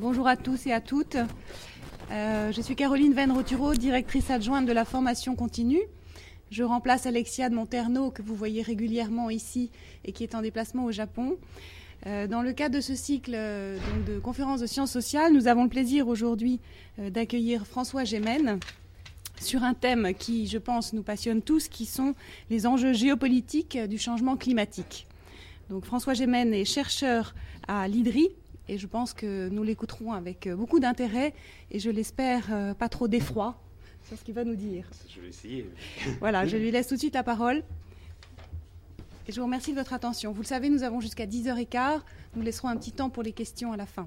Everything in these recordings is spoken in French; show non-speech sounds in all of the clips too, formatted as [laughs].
Bonjour à tous et à toutes. Euh, je suis Caroline Venroturo, directrice adjointe de la formation continue. Je remplace Alexia de Monterno, que vous voyez régulièrement ici et qui est en déplacement au Japon. Euh, dans le cadre de ce cycle euh, de conférences de sciences sociales, nous avons le plaisir aujourd'hui d'accueillir François Gémen sur un thème qui, je pense, nous passionne tous, qui sont les enjeux géopolitiques du changement climatique. Donc François Gémen est chercheur à l'IDRI, et je pense que nous l'écouterons avec euh, beaucoup d'intérêt et je l'espère euh, pas trop d'effroi sur ce qu'il va nous dire. Je vais essayer. voilà, je [laughs] lui laisse tout de suite la parole. Et je vous remercie de votre attention. Vous le savez, nous avons jusqu'à 10h15. Nous laisserons un petit temps pour les questions à la fin.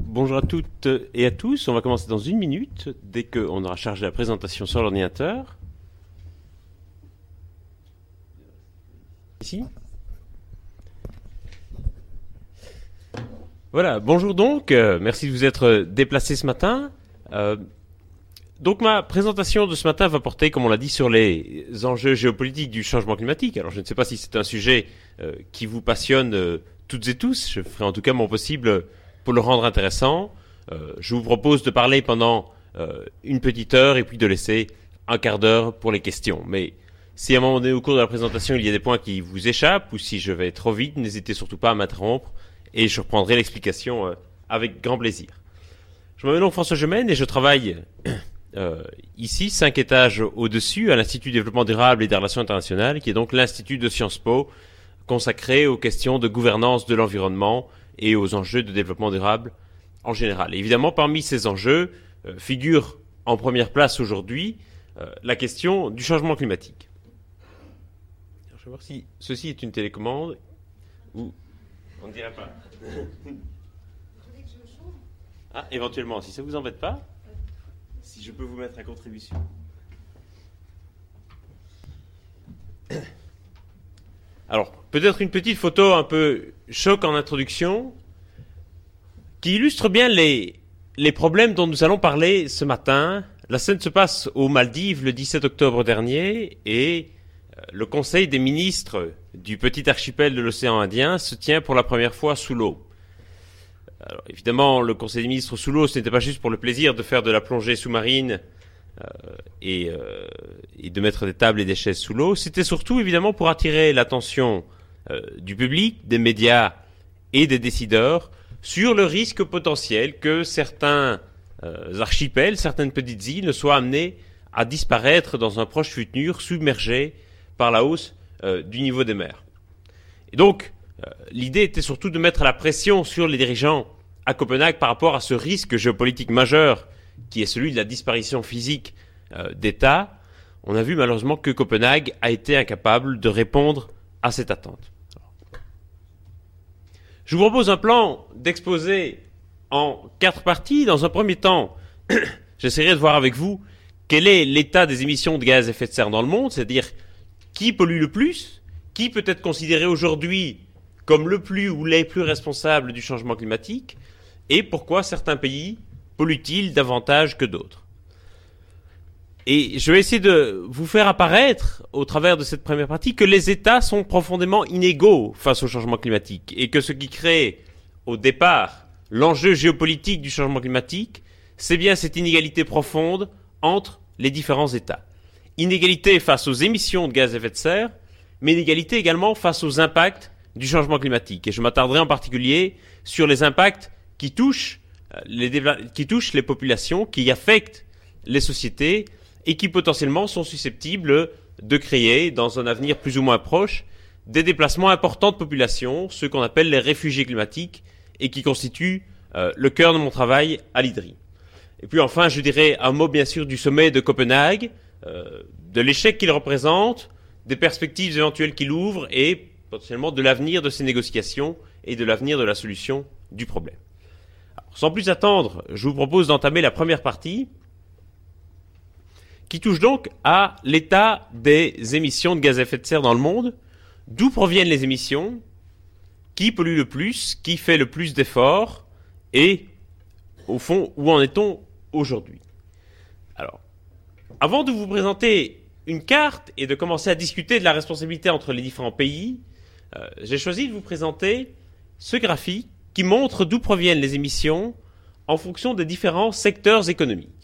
Bonjour à toutes et à tous. On va commencer dans une minute, dès qu'on aura chargé la présentation sur l'ordinateur. Ici. Voilà, bonjour donc. Euh, merci de vous être déplacé ce matin. Euh, donc ma présentation de ce matin va porter, comme on l'a dit, sur les enjeux géopolitiques du changement climatique. Alors je ne sais pas si c'est un sujet euh, qui vous passionne toutes et tous. Je ferai en tout cas mon possible pour le rendre intéressant, euh, je vous propose de parler pendant euh, une petite heure et puis de laisser un quart d'heure pour les questions. Mais si à un moment donné au cours de la présentation il y a des points qui vous échappent ou si je vais trop vite, n'hésitez surtout pas à m'interrompre et je reprendrai l'explication euh, avec grand plaisir. Je m'appelle donc François Gemène et je travaille ici, cinq étages au-dessus, à l'Institut de développement durable et des relations internationales, qui est donc l'Institut de Sciences Po consacré aux questions de gouvernance de l'environnement et aux enjeux de développement durable en général. évidemment, parmi ces enjeux euh, figure en première place aujourd'hui euh, la question du changement climatique. je vais voir si ceci est une télécommande ou on ne dirait pas. [laughs] ah, éventuellement, si ça ne vous embête pas, si je peux vous mettre à contribution. Alors, peut-être une petite photo un peu choc en introduction, qui illustre bien les, les problèmes dont nous allons parler ce matin. La scène se passe aux Maldives le 17 octobre dernier et euh, le Conseil des ministres du petit archipel de l'océan Indien se tient pour la première fois sous l'eau. Alors, évidemment, le Conseil des ministres sous l'eau, ce n'était pas juste pour le plaisir de faire de la plongée sous-marine euh, euh, et, de mettre des tables et des chaises sous l'eau, c'était surtout évidemment pour attirer l'attention euh, du public, des médias et des décideurs sur le risque potentiel que certains archipels, certaines petites îles ne soient amenés à disparaître dans un proche futur, submergés par la hausse du niveau des mers. Et donc, l'idée était surtout de mettre la pression sur les dirigeants à Copenhague par rapport à ce risque géopolitique majeur qui est celui de la disparition physique euh, d'États, on a vu malheureusement que Copenhague a été incapable de répondre à cette attente. Je vous propose un plan d'exposer en quatre parties. Dans un premier temps, [clears throat] j'essaierai de voir avec vous quel est l'état des émissions de gaz à effet de serre dans le monde, c'est-à-dire qui pollue le plus, qui peut être considéré aujourd'hui comme le plus ou les plus responsables du changement climatique, et pourquoi certains pays pollue-t-il davantage que d'autres Et je vais essayer de vous faire apparaître, au travers de cette première partie, que les États sont profondément inégaux face au changement climatique et que ce qui crée, au départ, l'enjeu géopolitique du changement climatique, c'est bien cette inégalité profonde entre les différents États. Inégalité face aux émissions de gaz à effet de serre, mais inégalité également face aux impacts du changement climatique. Et je m'attarderai en particulier sur les impacts qui touchent qui touchent les populations, qui affectent les sociétés et qui potentiellement sont susceptibles de créer, dans un avenir plus ou moins proche, des déplacements importants de population, ceux qu'on appelle les réfugiés climatiques, et qui constituent euh, le cœur de mon travail à l'IDRI. Et puis enfin, je dirais un mot bien sûr du sommet de Copenhague, euh, de l'échec qu'il représente, des perspectives éventuelles qu'il ouvre et potentiellement de l'avenir de ces négociations et de l'avenir de la solution du problème. Sans plus attendre, je vous propose d'entamer la première partie qui touche donc à l'état des émissions de gaz à effet de serre dans le monde, d'où proviennent les émissions, qui pollue le plus, qui fait le plus d'efforts, et au fond, où en est-on aujourd'hui? Alors, Avant de vous présenter une carte et de commencer à discuter de la responsabilité entre les différents pays, euh, j'ai choisi de vous présenter ce graphique qui montre d'où proviennent les émissions en fonction des différents secteurs économiques.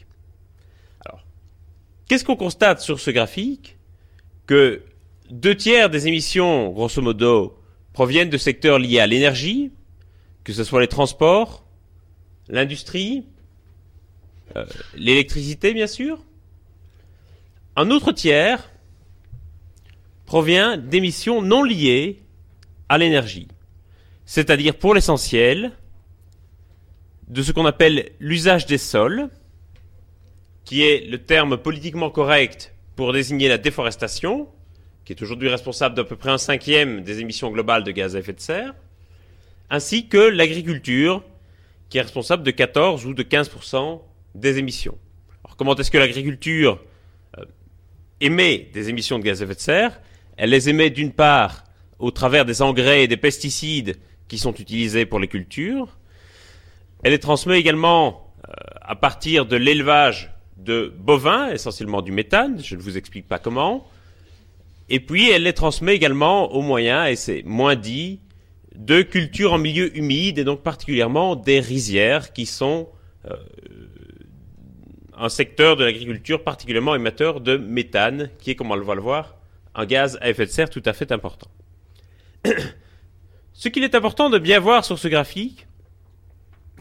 Qu'est-ce qu'on constate sur ce graphique Que deux tiers des émissions, grosso modo, proviennent de secteurs liés à l'énergie, que ce soit les transports, l'industrie, euh, l'électricité bien sûr. Un autre tiers provient d'émissions non liées à l'énergie, c'est-à-dire pour l'essentiel de ce qu'on appelle l'usage des sols, qui est le terme politiquement correct pour désigner la déforestation, qui est aujourd'hui responsable d'à peu près un cinquième des émissions globales de gaz à effet de serre, ainsi que l'agriculture, qui est responsable de 14 ou de 15% des émissions. Alors comment est-ce que l'agriculture euh, émet des émissions de gaz à effet de serre? Elle les émet d'une part au travers des engrais et des pesticides qui sont utilisés pour les cultures. Elle les transmet également euh, à partir de l'élevage de bovins, essentiellement du méthane, je ne vous explique pas comment. Et puis elle les transmet également au moyen, et c'est moins dit, de cultures en milieu humide, et donc particulièrement des rizières, qui sont euh, un secteur de l'agriculture particulièrement émetteur de méthane, qui est, comme on va le voir, un gaz à effet de serre tout à fait important. [coughs] Ce qu'il est important de bien voir sur ce graphique,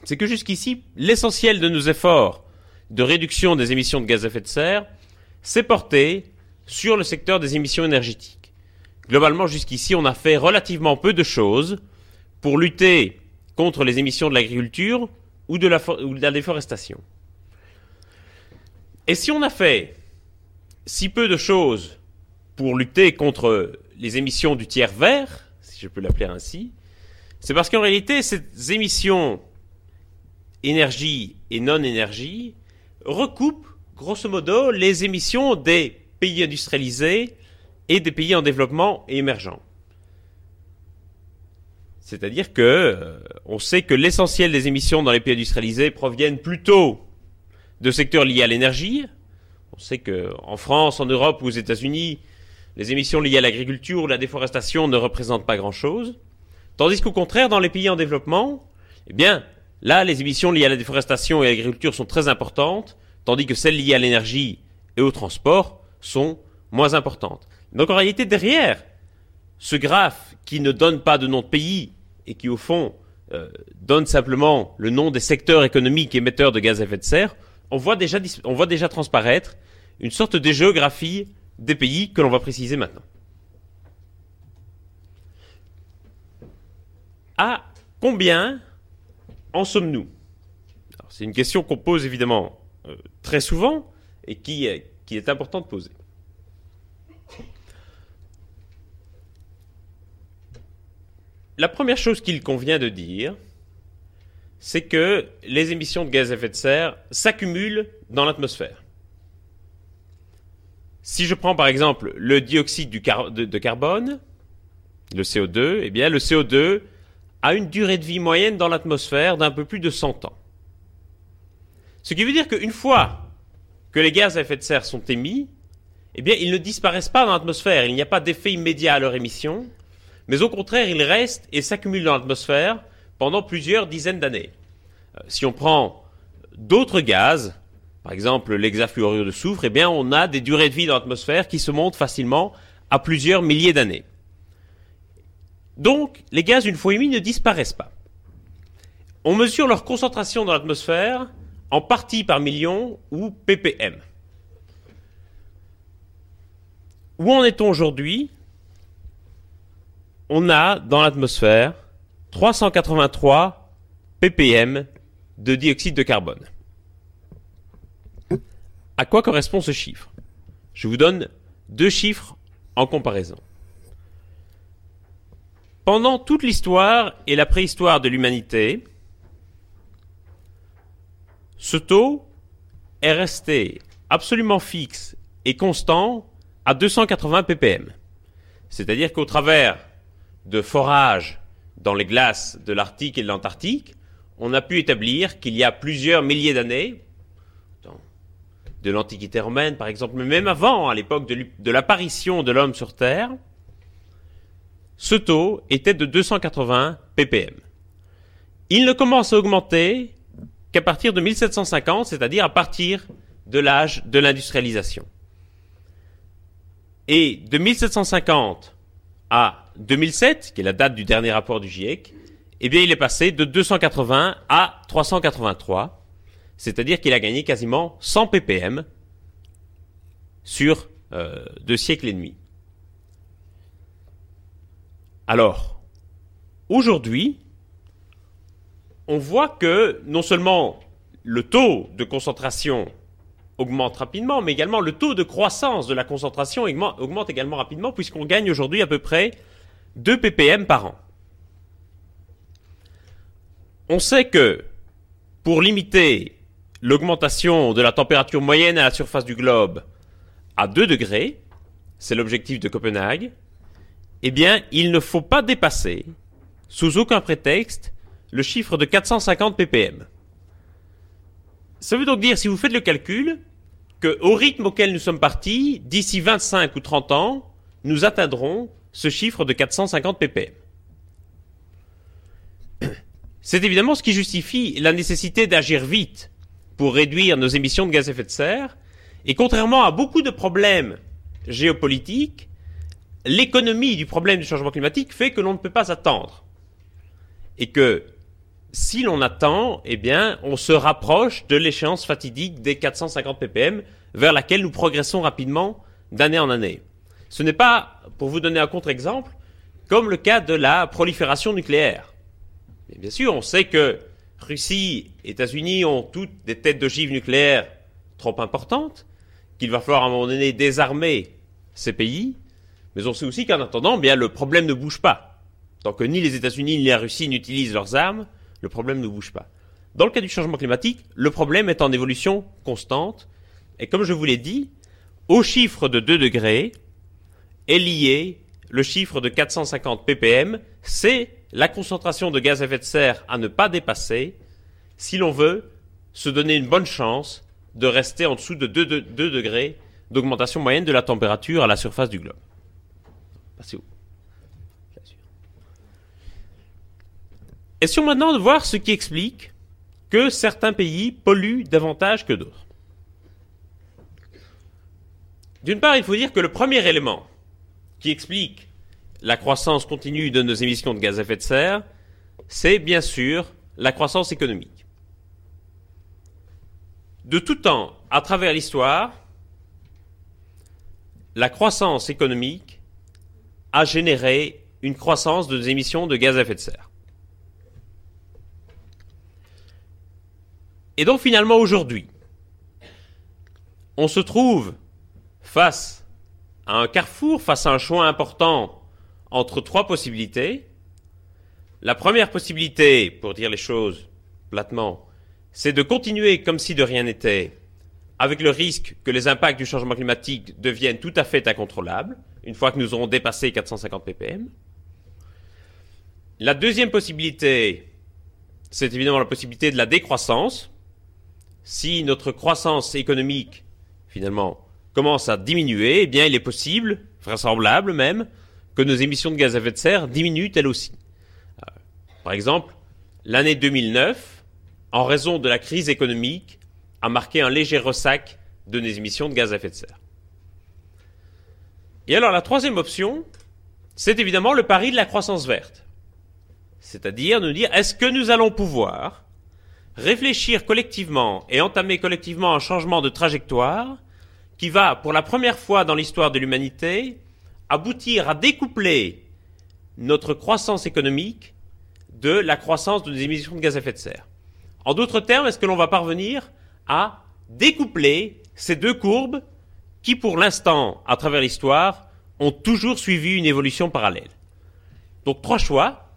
c'est que jusqu'ici, l'essentiel de nos efforts de réduction des émissions de gaz à effet de serre s'est porté sur le secteur des émissions énergétiques. Globalement, jusqu'ici, on a fait relativement peu de choses pour lutter contre les émissions de l'agriculture ou, de la déforestation. Et si on a fait si peu de choses pour lutter contre les émissions du tiers vert, si je peux l'appeler ainsi, c'est parce qu'en réalité, ces émissions énergie et non-énergie recoupent, grosso modo, les émissions des pays industrialisés et des pays en développement et émergents. C'est-à-dire que euh, on sait que l'essentiel des émissions dans les pays industrialisés proviennent plutôt de secteurs liés à l'énergie. On sait qu'en France, en Europe ou aux États-Unis, les émissions liées à l'agriculture ou la déforestation ne représentent pas grand-chose. Tandis qu'au contraire, dans les pays en développement, eh bien, là, les émissions liées à la déforestation et à l'agriculture sont très importantes, tandis que celles liées à l'énergie et au transport sont moins importantes. Donc en réalité, derrière ce graphe qui ne donne pas de nom de pays et qui, au fond, euh, donne simplement le nom des secteurs économiques émetteurs de gaz à effet de serre, on voit déjà, on voit déjà transparaître une sorte de géographie des pays que l'on va préciser maintenant. À combien en sommes-nous? C'est une question qu'on pose évidemment euh, très souvent et qui, qui est important de poser. La première chose qu'il convient de dire, c'est que les émissions de gaz à effet de serre s'accumulent dans l'atmosphère. Si je prends par exemple le dioxyde de, carbone, le CO2, eh bien le CO2 a une durée de vie moyenne dans l'atmosphère d'un peu plus de 100 ans. Ce qui veut dire qu'une fois que les gaz à effet de serre sont émis, eh bien ils ne disparaissent pas dans l'atmosphère, il n'y a pas d'effet immédiat à leur émission, mais au contraire ils restent et s'accumulent dans l'atmosphère pendant plusieurs dizaines d'années. Euh, si on prend d'autres gaz, par exemple l'hexafluorure de soufre, eh on a des durées de vie dans l'atmosphère qui se montent facilement à plusieurs milliers d'années. Donc les gaz une fois émis ne disparaissent pas. On mesure leur concentration dans l'atmosphère en parties par million ou ppm. Où en est-on aujourd'hui? On a dans l'atmosphère 383 ppm de dioxyde de carbone. À quoi correspond ce chiffre? Je vous donne deux chiffres en comparaison. Pendant toute l'histoire et la préhistoire de l'humanité, ce taux est resté absolument fixe et constant à 280 ppm. C'est-à-dire qu'au travers de forages dans les glaces de l'Arctique et de l'Antarctique, on a pu établir qu'il y a plusieurs milliers d'années, de l'Antiquité romaine, par exemple, mais même avant, à l'époque de, l'apparition de l'homme sur Terre, ce taux était de 280 ppm. Il ne commence à augmenter qu'à partir de 1750, c'est-à-dire à partir de l'âge de l'industrialisation. Et de 1750 à 2007, qui est la date du dernier rapport du GIEC, eh bien, il est passé de 280 à 383, c'est-à-dire qu'il a gagné quasiment 100 ppm sur euh, deux siècles et demi. Alors, aujourd'hui, on voit que non seulement le taux de concentration augmente rapidement, mais également le taux de croissance de la concentration augmente également rapidement, puisqu'on gagne aujourd'hui à peu près 2 ppm par an. On sait que pour limiter l'augmentation de la température moyenne à la surface du globe à 2 degrés, c'est l'objectif de Copenhague, eh bien, il ne faut pas dépasser, sous aucun prétexte, le chiffre de 450 ppm. Ça veut donc dire, si vous faites le calcul, qu'au rythme auquel nous sommes partis, d'ici 25 ou 30 ans, nous atteindrons ce chiffre de 450 ppm. [clears throat] C'est évidemment ce qui justifie la nécessité d'agir vite pour réduire nos émissions de gaz à effet de serre, et contrairement à beaucoup de problèmes géopolitiques, l'économie du problème du changement climatique fait que l'on ne peut pas attendre. Et que si l'on attend, eh bien, on se rapproche de l'échéance fatidique des 450 ppm vers laquelle nous progressons rapidement d'année en année. Ce n'est pas, pour vous donner un contre-exemple, comme le cas de la prolifération nucléaire. bien sûr, on sait que Russie, États-Unis ont toutes des têtes d'ogives nucléaires trop importantes, qu'il va falloir à un moment donné désarmer ces pays, mais on sait aussi qu'en attendant, bien, le problème ne bouge pas. Tant que ni les États-Unis ni la Russie n'utilisent leurs armes, le problème ne bouge pas. Dans le cas du changement climatique, le problème est en évolution constante. Et comme je vous l'ai dit, au chiffre de 2 degrés est lié le chiffre de 450 ppm. C'est la concentration de gaz à effet de serre à ne pas dépasser si l'on veut se donner une bonne chance de rester en dessous de 2, 2 degrés d'augmentation moyenne de la température à la surface du globe. Passez où? Essayons maintenant de voir ce qui explique que certains pays polluent davantage que d'autres. D'une part, il faut dire que le premier élément qui explique la croissance continue de nos émissions de gaz à effet de serre, c'est bien sûr la croissance économique. De tout temps, à travers l'histoire, la croissance économique a généré une croissance de nos émissions de gaz à effet de serre. Et donc finalement aujourd'hui, on se trouve face à un carrefour, face à un choix important entre trois possibilités. La première possibilité, pour dire les choses platement, c'est de continuer comme si de rien n'était, avec le risque que les impacts du changement climatique deviennent tout à fait incontrôlables, une fois que nous aurons dépassé 450 ppm. La deuxième possibilité, c'est évidemment la possibilité de la décroissance, si notre croissance économique, finalement, commence à diminuer, eh bien, il est possible, vraisemblable même, que nos émissions de gaz à effet de serre diminuent elles aussi. Euh, par exemple, l'année 2009, en raison de la crise économique, a marqué un léger ressac de nos émissions de gaz à effet de serre. Et alors, la troisième option, c'est évidemment le pari de la croissance verte. C'est-à-dire nous dire, est-ce que nous allons pouvoir réfléchir collectivement et entamer collectivement un changement de trajectoire qui va, pour la première fois dans l'histoire de l'humanité, aboutir à découpler notre croissance économique de la croissance de nos émissions de gaz à effet de serre? En d'autres termes, est-ce que l'on va parvenir à découpler ces deux courbes qui, pour l'instant, à travers l'histoire, ont toujours suivi une évolution parallèle. Donc trois choix.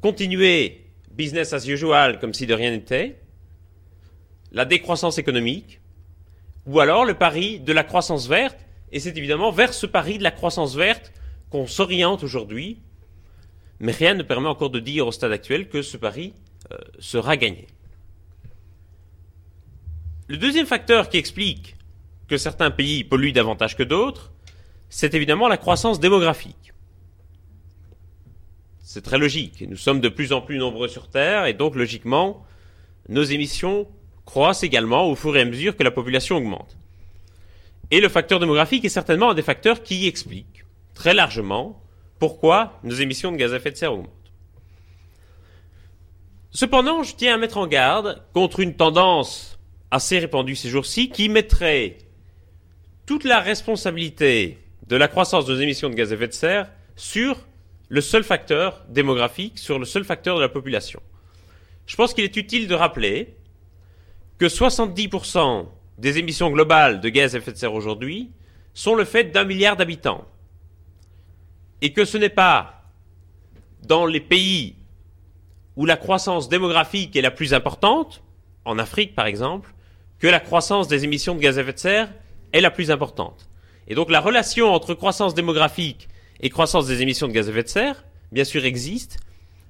Continuer business as usual comme si de rien n'était, la décroissance économique, ou alors le pari de la croissance verte, et c'est évidemment vers ce pari de la croissance verte qu'on s'oriente aujourd'hui, mais rien ne permet encore de dire au stade actuel que ce pari euh, sera gagné. Le deuxième facteur qui explique que certains pays polluent davantage que d'autres, c'est évidemment la croissance démographique. C'est très logique. Nous sommes de plus en plus nombreux sur Terre et donc logiquement, nos émissions croissent également au fur et à mesure que la population augmente. Et le facteur démographique est certainement un des facteurs qui explique très largement pourquoi nos émissions de gaz à effet de serre augmentent. Cependant, je tiens à mettre en garde contre une tendance assez répandue ces jours-ci qui mettrait toute la responsabilité de la croissance de nos émissions de gaz à effet de serre sur le seul facteur démographique, sur le seul facteur de la population. Je pense qu'il est utile de rappeler que 70% des émissions globales de gaz à effet de serre aujourd'hui sont le fait d'un milliard d'habitants. Et que ce n'est pas dans les pays où la croissance démographique est la plus importante, en Afrique par exemple, que la croissance des émissions de gaz à effet de serre est la plus importante. Et donc la relation entre croissance démographique et croissance des émissions de gaz à effet de serre, bien sûr, existe,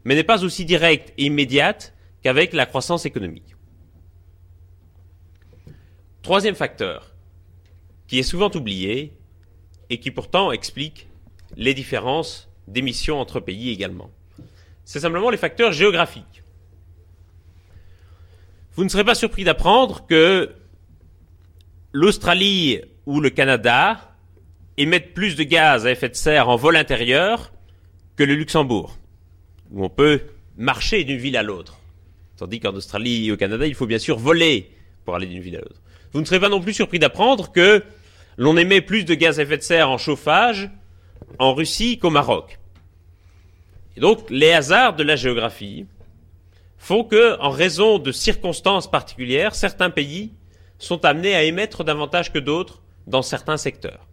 mais n'est pas aussi directe et immédiate qu'avec la croissance économique. Troisième facteur, qui est souvent oublié et qui pourtant explique les différences d'émissions entre pays également c'est simplement les facteurs géographiques. Vous ne serez pas surpris d'apprendre que l'Australie ou le Canada émettent plus de gaz à effet de serre en vol intérieur que le Luxembourg, où on peut marcher d'une ville à l'autre. Tandis qu'en Australie et au Canada, il faut bien sûr voler pour aller d'une ville à l'autre. Vous ne serez pas non plus surpris d'apprendre que l'on émet plus de gaz à effet de serre en chauffage en Russie qu'au Maroc. Et donc, les hasards de la géographie font que, en raison de circonstances particulières, certains pays sont amenés à émettre davantage que d'autres dans certains secteurs.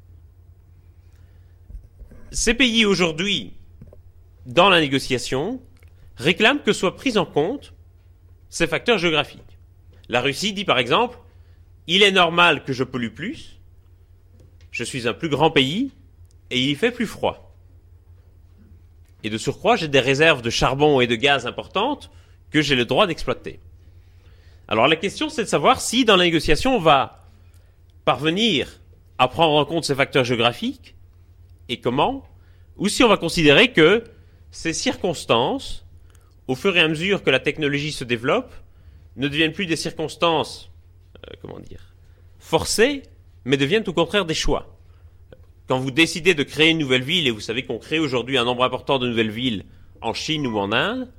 Ces pays aujourd'hui, dans la négociation, réclament que soient pris en compte ces facteurs géographiques. La Russie dit par exemple, il est normal que je pollue plus, je suis un plus grand pays et il y fait plus froid. Et de surcroît, j'ai des réserves de charbon et de gaz importantes que j'ai le droit d'exploiter. Alors la question, c'est de savoir si dans la négociation, on va parvenir à prendre en compte ces facteurs géographiques et comment, ou si on va considérer que ces circonstances, au fur et à mesure que la technologie se développe, ne deviennent plus des circonstances, euh, comment dire, forcées, mais deviennent au contraire des choix. Quand vous décidez de créer une nouvelle ville, et vous savez qu'on crée aujourd'hui un nombre important de nouvelles villes en Chine ou en Inde,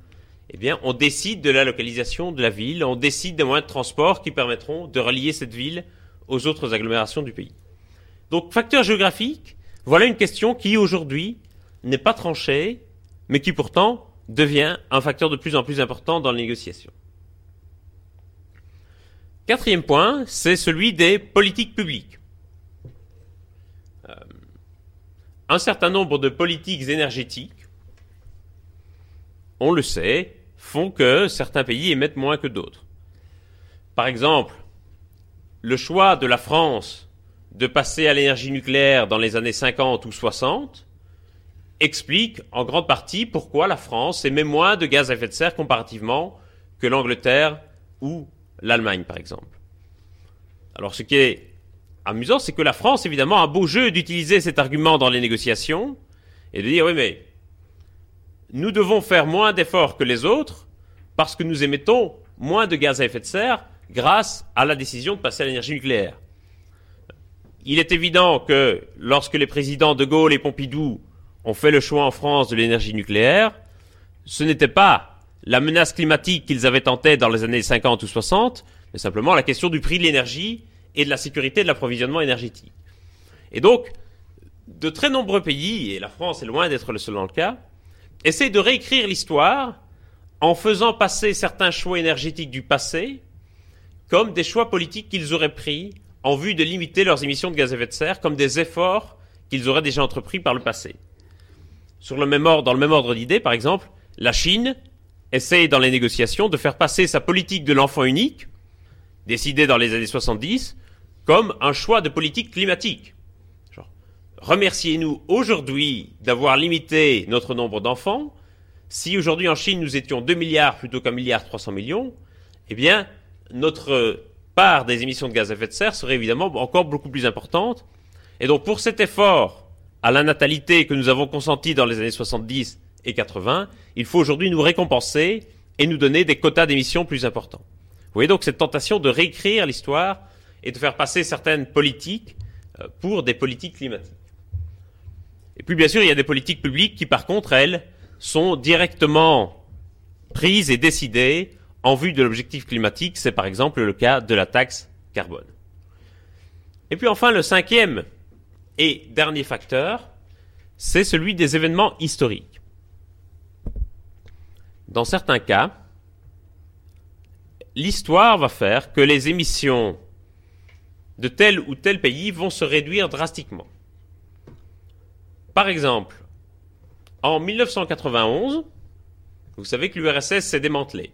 eh bien, on décide de la localisation de la ville, on décide des moyens de transport qui permettront de relier cette ville aux autres agglomérations du pays. Donc, facteur géographique, voilà une question qui aujourd'hui n'est pas tranchée, mais qui pourtant devient un facteur de plus en plus important dans les négociations. Quatrième point, c'est celui des politiques publiques. un certain nombre de politiques énergétiques, on le sait, font que certains pays émettent moins que d'autres. Par exemple, le choix de la France de passer à l'énergie nucléaire dans les années 50 ou 60 explique en grande partie pourquoi la France émet moins de gaz à effet de serre comparativement que l'Angleterre ou l'Allemagne, par exemple. Alors ce qui est amusant, c'est que la France, évidemment, a beau jeu d'utiliser cet argument dans les négociations et de dire oui, mais nous devons faire moins d'efforts que les autres parce que nous émettons moins de gaz à effet de serre grâce à la décision de passer à l'énergie nucléaire. Il est évident que lorsque les présidents de Gaulle et Pompidou ont fait le choix en France de l'énergie nucléaire, ce n'était pas la menace climatique qu'ils avaient en tête dans les années 50 ou 60, mais simplement la question du prix de l'énergie et de la sécurité de l'approvisionnement énergétique. Et donc, de très nombreux pays, et la France est loin d'être le seul dans le cas, essaient de réécrire l'histoire en faisant passer certains choix énergétiques du passé comme des choix politiques qu'ils auraient pris en vue de limiter leurs émissions de gaz à effet de serre, comme des efforts qu'ils auraient déjà entrepris par le passé. Sur le même ordre, dans le même ordre d'idées, par exemple, la Chine essaye dans les négociations de faire passer sa politique de l'enfant unique, décidée dans les années 70, comme un choix de politique climatique. Remerciez-nous aujourd'hui d'avoir limité notre nombre d'enfants. Si aujourd'hui en Chine nous étions 2 milliards plutôt qu'un milliard 300 millions, eh bien, notre part des émissions de gaz à effet de serre serait évidemment encore beaucoup plus importante. Et donc pour cet effort à la natalité que nous avons consenti dans les années 70 et 80, il faut aujourd'hui nous récompenser et nous donner des quotas d'émissions plus importants. Vous voyez donc cette tentation de réécrire l'histoire et de faire passer certaines politiques euh, pour des politiques climatiques. Et puis bien sûr, il y a des politiques publiques qui par contre, elles, sont directement prises et décidées en vue de l'objectif climatique. C'est par exemple le cas de la taxe carbone. Et puis enfin, le cinquième et dernier facteur, c'est celui des événements historiques. Dans certains cas, l'histoire va faire que les émissions de tel ou tel pays vont se réduire drastiquement. Par exemple, en 1991, vous savez que l'URSS s'est démantelée.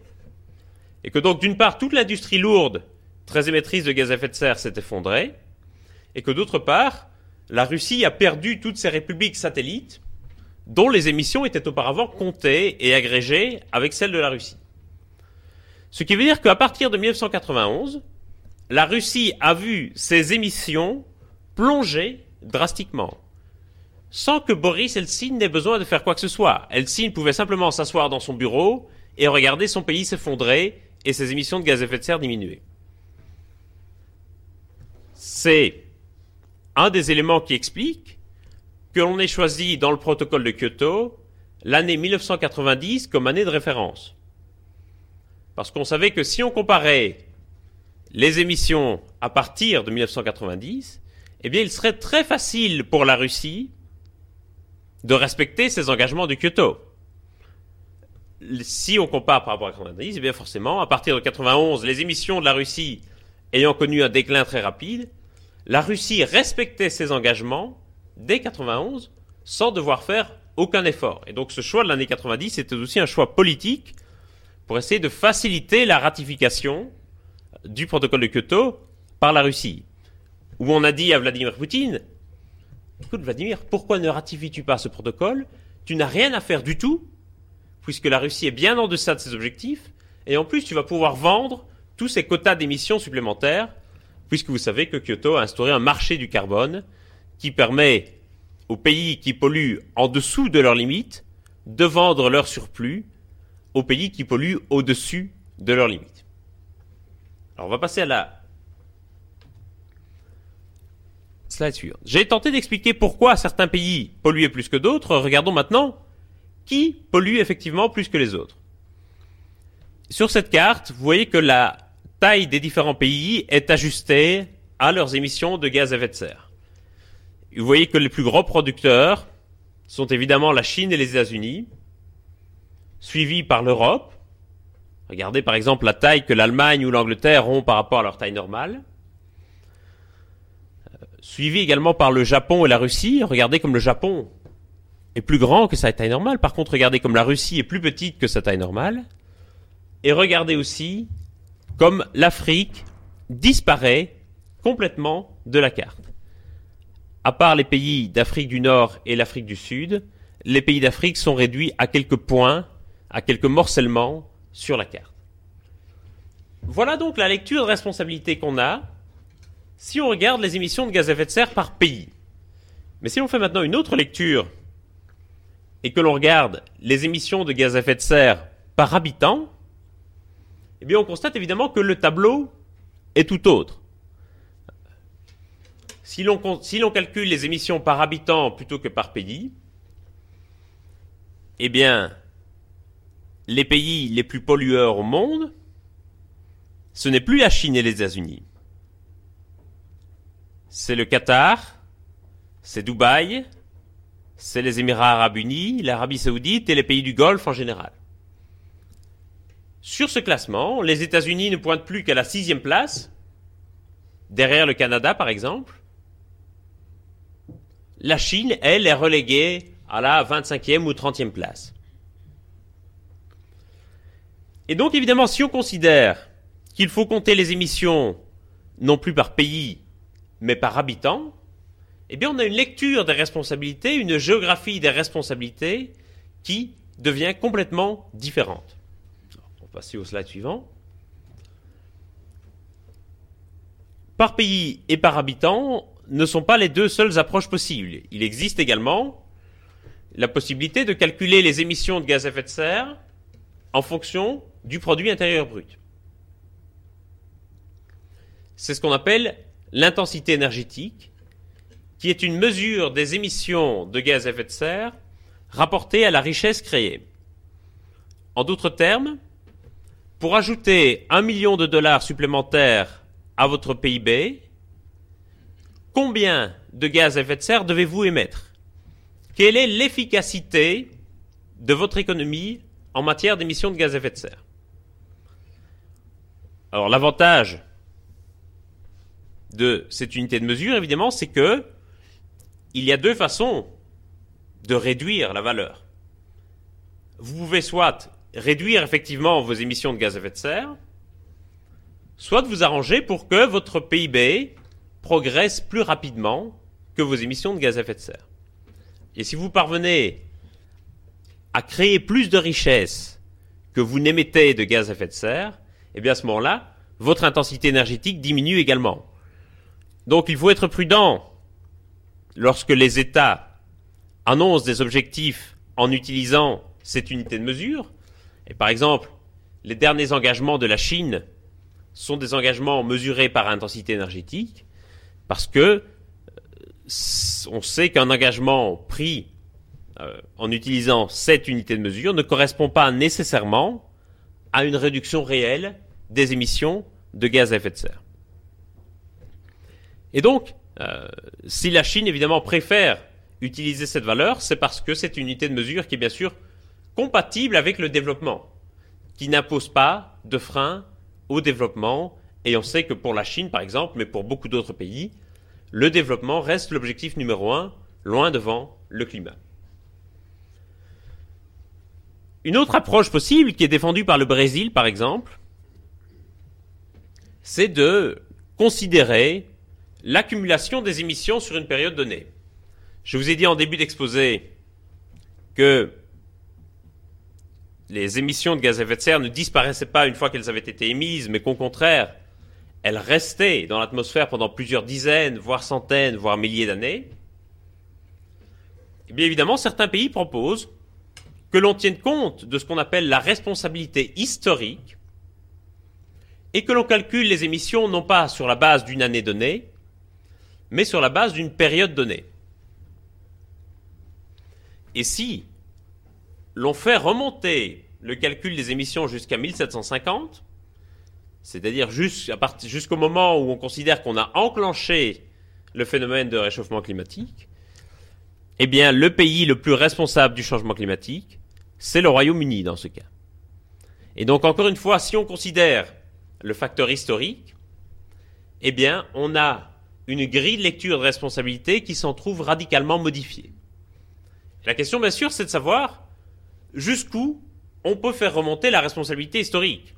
Et que donc, d'une part, toute l'industrie lourde, très émettrice de gaz à effet de serre, s'est effondrée. Et que d'autre part, la Russie a perdu toutes ses républiques satellites, dont les émissions étaient auparavant comptées et agrégées avec celles de la Russie. Ce qui veut dire qu'à partir de 1991, la Russie a vu ses émissions plonger drastiquement, sans que Boris Eltsine n'ait besoin de faire quoi que ce soit. Eltsine pouvait simplement s'asseoir dans son bureau et regarder son pays s'effondrer et ses émissions de gaz à effet de serre diminuer. C'est un des éléments qui explique que l'on ait choisi dans le protocole de Kyoto l'année 1990 comme année de référence. Parce qu'on savait que si on comparait les émissions à partir de 1990, eh bien, il serait très facile pour la Russie de respecter ses engagements de Kyoto. Si on compare par rapport à 1990, eh bien, forcément, à partir de 91, les émissions de la Russie ayant connu un déclin très rapide, la Russie respectait ses engagements dès 91 sans devoir faire aucun effort. Et donc ce choix de l'année 90 était aussi un choix politique pour essayer de faciliter la ratification du protocole de Kyoto par la Russie. Où on a dit à Vladimir Poutine, écoute Vladimir, pourquoi ne ratifies-tu pas ce protocole? Tu n'as rien à faire du tout, puisque la Russie est bien en deçà de ses objectifs, et en plus tu vas pouvoir vendre tous ces quotas d'émissions supplémentaires puisque vous savez que Kyoto a instauré un marché du carbone qui permet aux pays qui polluent en dessous de leurs limites de vendre leur surplus aux pays qui polluent au-dessus de leurs limites. Alors on va passer à la J'ai tenté d'expliquer pourquoi certains pays polluaient plus que d'autres. Regardons maintenant qui pollue effectivement plus que les autres. Sur cette carte, vous voyez que la taille des différents pays est ajustée à leurs émissions de gaz à effet de serre. Vous voyez que les plus gros producteurs sont évidemment la Chine et les États-Unis, suivis par l'Europe. Regardez par exemple la taille que l'Allemagne ou l'Angleterre ont par rapport à leur taille normale. Suivi également par le Japon et la Russie. Regardez comme le Japon est plus grand que sa taille normale. Par contre, regardez comme la Russie est plus petite que sa taille normale. Et regardez aussi comme l'Afrique disparaît complètement de la carte. À part les pays d'Afrique du Nord et l'Afrique du Sud, les pays d'Afrique sont réduits à quelques points, à quelques morcellements sur la carte. Voilà donc la lecture de responsabilité qu'on a si on regarde les émissions de gaz à effet de serre par pays. Mais si on fait maintenant une autre lecture et que l'on regarde les émissions de gaz à effet de serre par habitant, eh bien on constate évidemment que le tableau est tout autre. Si l'on, calcule les émissions par habitant plutôt que par pays, eh bien, les pays les plus pollueurs au monde, ce n'est plus la Chine et les États-Unis. C'est le Qatar, c'est Dubaï, c'est les Émirats arabes unis, l'Arabie saoudite et les pays du Golfe en général. Sur ce classement, les États-Unis ne pointent plus qu'à la sixième place, derrière le Canada par exemple. La Chine, elle, est reléguée à la 25e ou 30e place. Et donc évidemment, si on considère qu'il faut compter les émissions non plus par pays, mais par habitant, eh bien on a une lecture des responsabilités, une géographie des responsabilités qui devient complètement différente passer au slide suivant. par pays et par habitant ne sont pas les deux seules approches possibles. Il existe également la possibilité de calculer les émissions de gaz à effet de serre en fonction du produit intérieur brut. C'est ce qu'on appelle l'intensité énergétique, qui est une mesure des émissions de gaz à effet de serre rapportée à la richesse créée. En d'autres termes, pour ajouter un million de dollars supplémentaires à votre PIB, combien de gaz à effet de serre devez-vous émettre? Quelle est l'efficacité de votre économie en matière d'émissions de gaz à effet de serre? Alors l'avantage de cette unité de mesure, évidemment, c'est que il y a deux façons de réduire la valeur. Vous pouvez soit réduire effectivement vos émissions de gaz à effet de serre, soit vous arranger pour que votre PIB progresse plus rapidement que vos émissions de gaz à effet de serre. Et si vous parvenez à créer plus de richesses que vous n'émettez de gaz à effet de serre, eh bien à ce moment-là, votre intensité énergétique diminue également. Donc il faut être prudent lorsque les États annoncent des objectifs en utilisant cette unité de mesure. Et par exemple, les derniers engagements de la Chine sont des engagements mesurés par intensité énergétique. Parce que euh, on sait qu'un engagement pris euh, en utilisant cette unité de mesure ne correspond pas nécessairement à une réduction réelle des émissions de gaz à effet de serre. Et donc, euh, si la Chine évidemment préfère utiliser cette valeur, c'est parce que c'est une unité de mesure qui est bien sûr compatible avec le développement, qui n'impose pas de frein au développement et on sait que pour la Chine, par exemple, mais pour beaucoup d'autres pays, le développement reste l'objectif numéro un, loin devant le climat. Une autre approche possible, qui est défendue par le Brésil, par exemple, c'est de considérer l'accumulation des émissions sur une période donnée. Je vous ai dit en début d'exposé que les émissions de gaz à effet de serre ne disparaissaient pas une fois qu'elles avaient été émises, mais qu'au contraire, elle restait dans l'atmosphère pendant plusieurs dizaines, voire centaines, voire milliers d'années, eh bien évidemment, certains pays proposent que l'on tienne compte de ce qu'on appelle la responsabilité historique et que l'on calcule les émissions non pas sur la base d'une année donnée, mais sur la base d'une période donnée. Et si l'on fait remonter le calcul des émissions jusqu'à 1750, c'est-à-dire jusqu'au moment où on considère qu'on a enclenché le phénomène de réchauffement climatique, eh bien, le pays le plus responsable du changement climatique, c'est le Royaume-Uni dans ce cas. Et donc, encore une fois, si on considère le facteur historique, eh bien, on a une grille de lecture de responsabilité qui s'en trouve radicalement modifiée. La question, bien sûr, c'est de savoir jusqu'où on peut faire remonter la responsabilité historique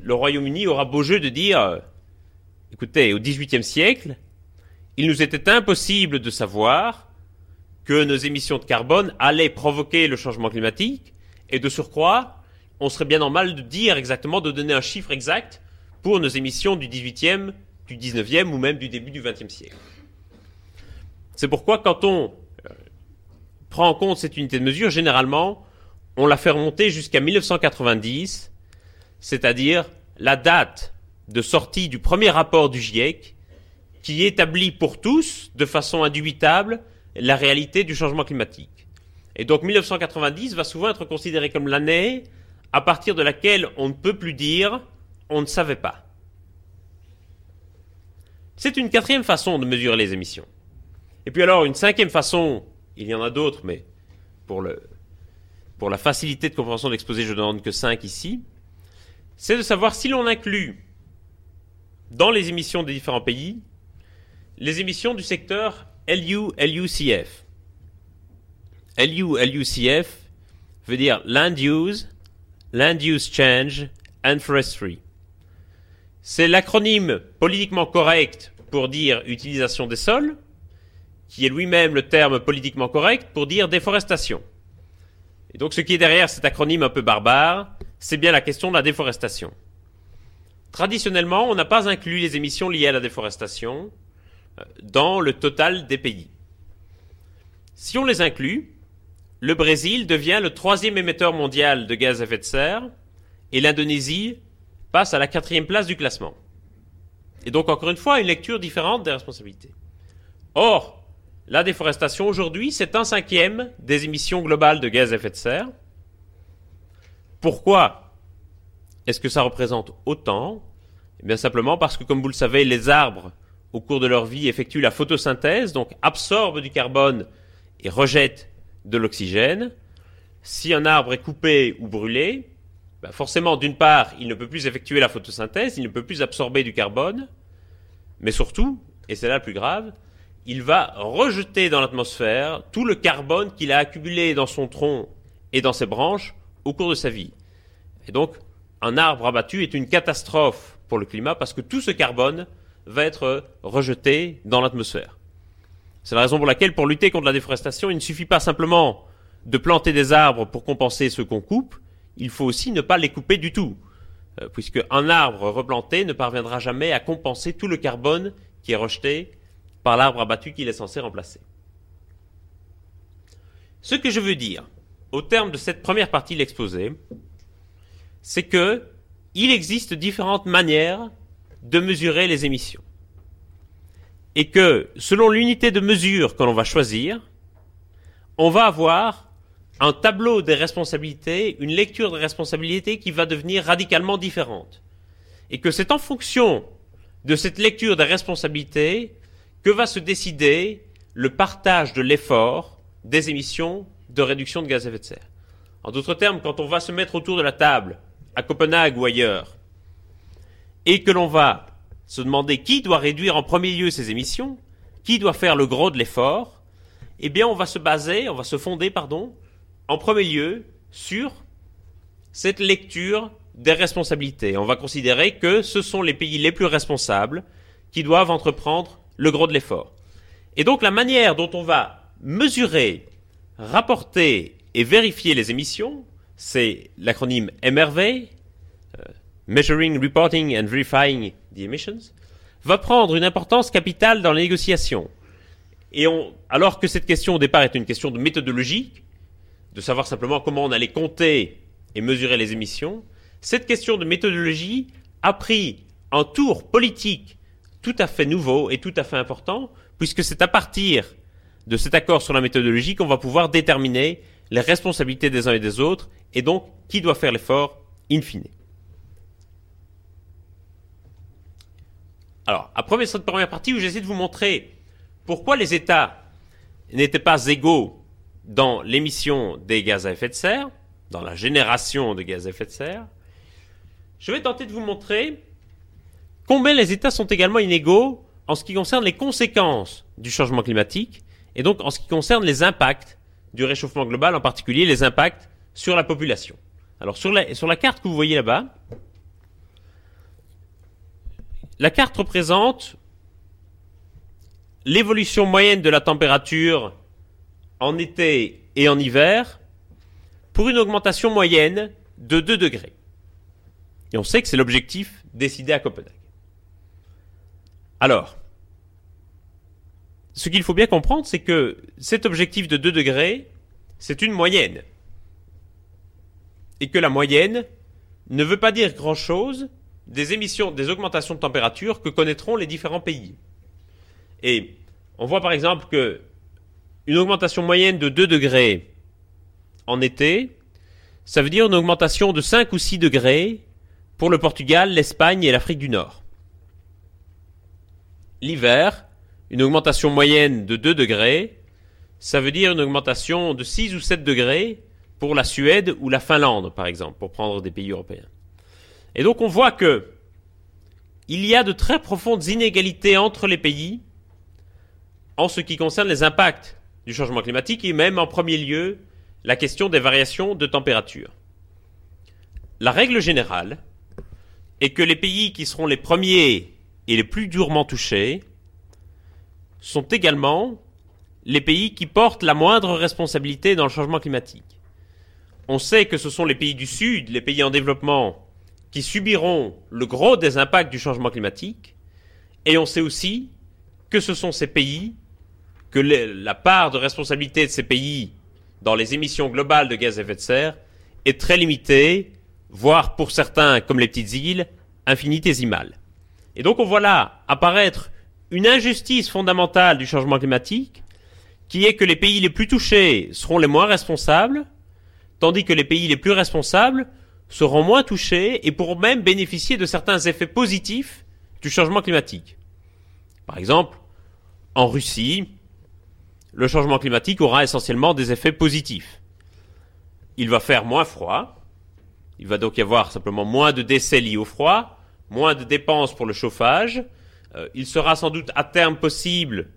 le Royaume-Uni aura beau jeu de dire euh, écoutez, au XVIIIe siècle, il nous était impossible de savoir que nos émissions de carbone allaient provoquer le changement climatique, et de surcroît, on serait bien normal de dire exactement, de donner un chiffre exact pour nos émissions du XVIIIe, du XIXe ou même du début du XXe siècle. C'est pourquoi quand on euh, prend en compte cette unité de mesure, généralement, on la fait remonter jusqu'à 1990, c'est-à-dire la date de sortie du premier rapport du GIEC qui établit pour tous, de façon indubitable, la réalité du changement climatique. Et donc 1990 va souvent être considéré comme l'année à partir de laquelle on ne peut plus dire on ne savait pas. C'est une quatrième façon de mesurer les émissions. Et puis alors une cinquième façon, il y en a d'autres, mais pour, la facilité de compréhension de l'exposé, je ne donne que cinq ici, c'est de savoir si l'on inclut dans les émissions des différents pays les émissions du secteur LU-LUCF. LU-LUCF veut dire Land Use, Land Use Change and Forestry. C'est l'acronyme politiquement correct pour dire utilisation des sols, qui est lui-même le terme politiquement correct pour dire déforestation. Et donc ce qui est derrière cet acronyme un peu barbare, c'est bien la question de la déforestation. traditionnellement, on n'a pas inclus les émissions liées à la déforestation euh, dans le total des pays. Si on les inclut, le Brésil devient le troisième émetteur mondial de gaz à effet de serre et l'Indonésie passe à la quatrième place du classement. Et donc, encore une fois, une lecture différente des responsabilités. Or, la déforestation aujourd'hui, c'est un cinquième des émissions globales de gaz à effet de serre. Pourquoi est-ce que ça représente autant? Eh bien simplement parce que, comme vous le savez, les arbres, au cours de leur vie, effectuent la photosynthèse, donc absorbent du carbone et rejettent de l'oxygène. Si un arbre est coupé ou brûlé, ben forcément, d'une part, il ne peut plus effectuer la photosynthèse, il ne peut plus absorber du carbone, mais surtout, et c'est là le plus grave, il va rejeter dans l'atmosphère tout le carbone qu'il a accumulé dans son tronc et dans ses branches au cours de sa vie. Et donc, un arbre abattu est une catastrophe pour le climat parce que tout ce carbone va être rejeté dans l'atmosphère. C'est la raison pour laquelle, pour lutter contre la déforestation, il ne suffit pas simplement de planter des arbres pour compenser ceux qu'on coupe, il faut aussi ne pas les couper du tout, euh, puisque un arbre replanté ne parviendra jamais à compenser tout le carbone qui est rejeté par l'arbre abattu qu'il est censé remplacer. Ce que je veux dire, au terme de cette première partie de l'exposé, c'est que il existe différentes manières de mesurer les émissions. Et que, selon l'unité de mesure que l'on va choisir, on va avoir un tableau des responsabilités, une lecture des responsabilités qui va devenir radicalement différente. Et que c'est en fonction de cette lecture des responsabilités que va se décider le partage de l'effort des émissions de réduction de gaz à effet de serre. En d'autres termes, quand on va se mettre autour de la table, à Copenhague ou ailleurs, et que l'on va se demander qui doit réduire en premier lieu ses émissions, qui doit faire le gros de l'effort, eh bien on va se baser, on va se fonder, pardon, en premier lieu sur cette lecture des responsabilités. On va considérer que ce sont les pays les plus responsables qui doivent entreprendre le gros de l'effort. Et donc la manière dont on va mesurer, rapporter et vérifier les émissions, c'est l'acronyme MRV, euh, Measuring, Reporting and Verifying the Emissions, va prendre une importance capitale dans les négociations. Et alors que cette question au départ est une question de méthodologie, de savoir simplement comment on allait compter et mesurer les émissions, cette question de méthodologie a pris un tour politique tout à fait nouveau et tout à fait important, puisque c'est à partir de cet accord sur la méthodologie qu'on va pouvoir déterminer les responsabilités des uns et des autres, et donc qui doit faire l'effort in fine. Alors, après cette première partie où j'essaie de vous montrer pourquoi les États n'étaient pas égaux dans l'émission des gaz à effet de serre, dans la génération de gaz à effet de serre, je vais tenter de vous montrer combien les États sont également inégaux en ce qui concerne les conséquences du changement climatique et donc en ce qui concerne les impacts du réchauffement global, en particulier les impacts sur la population. Alors sur la, sur la carte que vous voyez là-bas, la carte représente l'évolution moyenne de la température en été et en hiver pour une augmentation moyenne de 2 degrés. Et on sait que c'est l'objectif décidé à Copenhague. Alors, ce qu'il faut bien comprendre, c'est que cet objectif de 2 degrés, c'est une moyenne. Et que la moyenne ne veut pas dire grand-chose des émissions, des augmentations de température que connaîtront les différents pays. Et on voit par exemple que une augmentation moyenne de 2 degrés en été, ça veut dire une augmentation de 5 ou 6 degrés pour le Portugal, l'Espagne et l'Afrique du Nord. L'hiver, une augmentation moyenne de 2 degrés, ça veut dire une augmentation de 6 ou 7 degrés pour la Suède ou la Finlande, par exemple, pour prendre des pays européens. Et donc on voit que il y a de très profondes inégalités entre les pays en ce qui concerne les impacts du changement climatique et même en premier lieu la question des variations de température. La règle générale est que les pays qui seront les premiers et les plus durement touchés sont également les pays qui portent la moindre responsabilité dans le changement climatique. On sait que ce sont les pays du Sud, les pays en développement, qui subiront le gros des impacts du changement climatique, et on sait aussi que ce sont ces pays, que la part de responsabilité de ces pays dans les émissions globales de gaz à effet de serre est très limitée, voire pour certains, comme les petites îles, infinitésimale. Et donc on voit là apparaître une injustice fondamentale du changement climatique, qui est que les pays les plus touchés seront les moins responsables, tandis que les pays les plus responsables seront moins touchés et pourront même bénéficier de certains effets positifs du changement climatique. Par exemple, en Russie, le changement climatique aura essentiellement des effets positifs. Il va faire moins froid, il va donc y avoir simplement moins de décès liés au froid, moins de dépenses pour le chauffage, euh, il sera sans doute à terme possible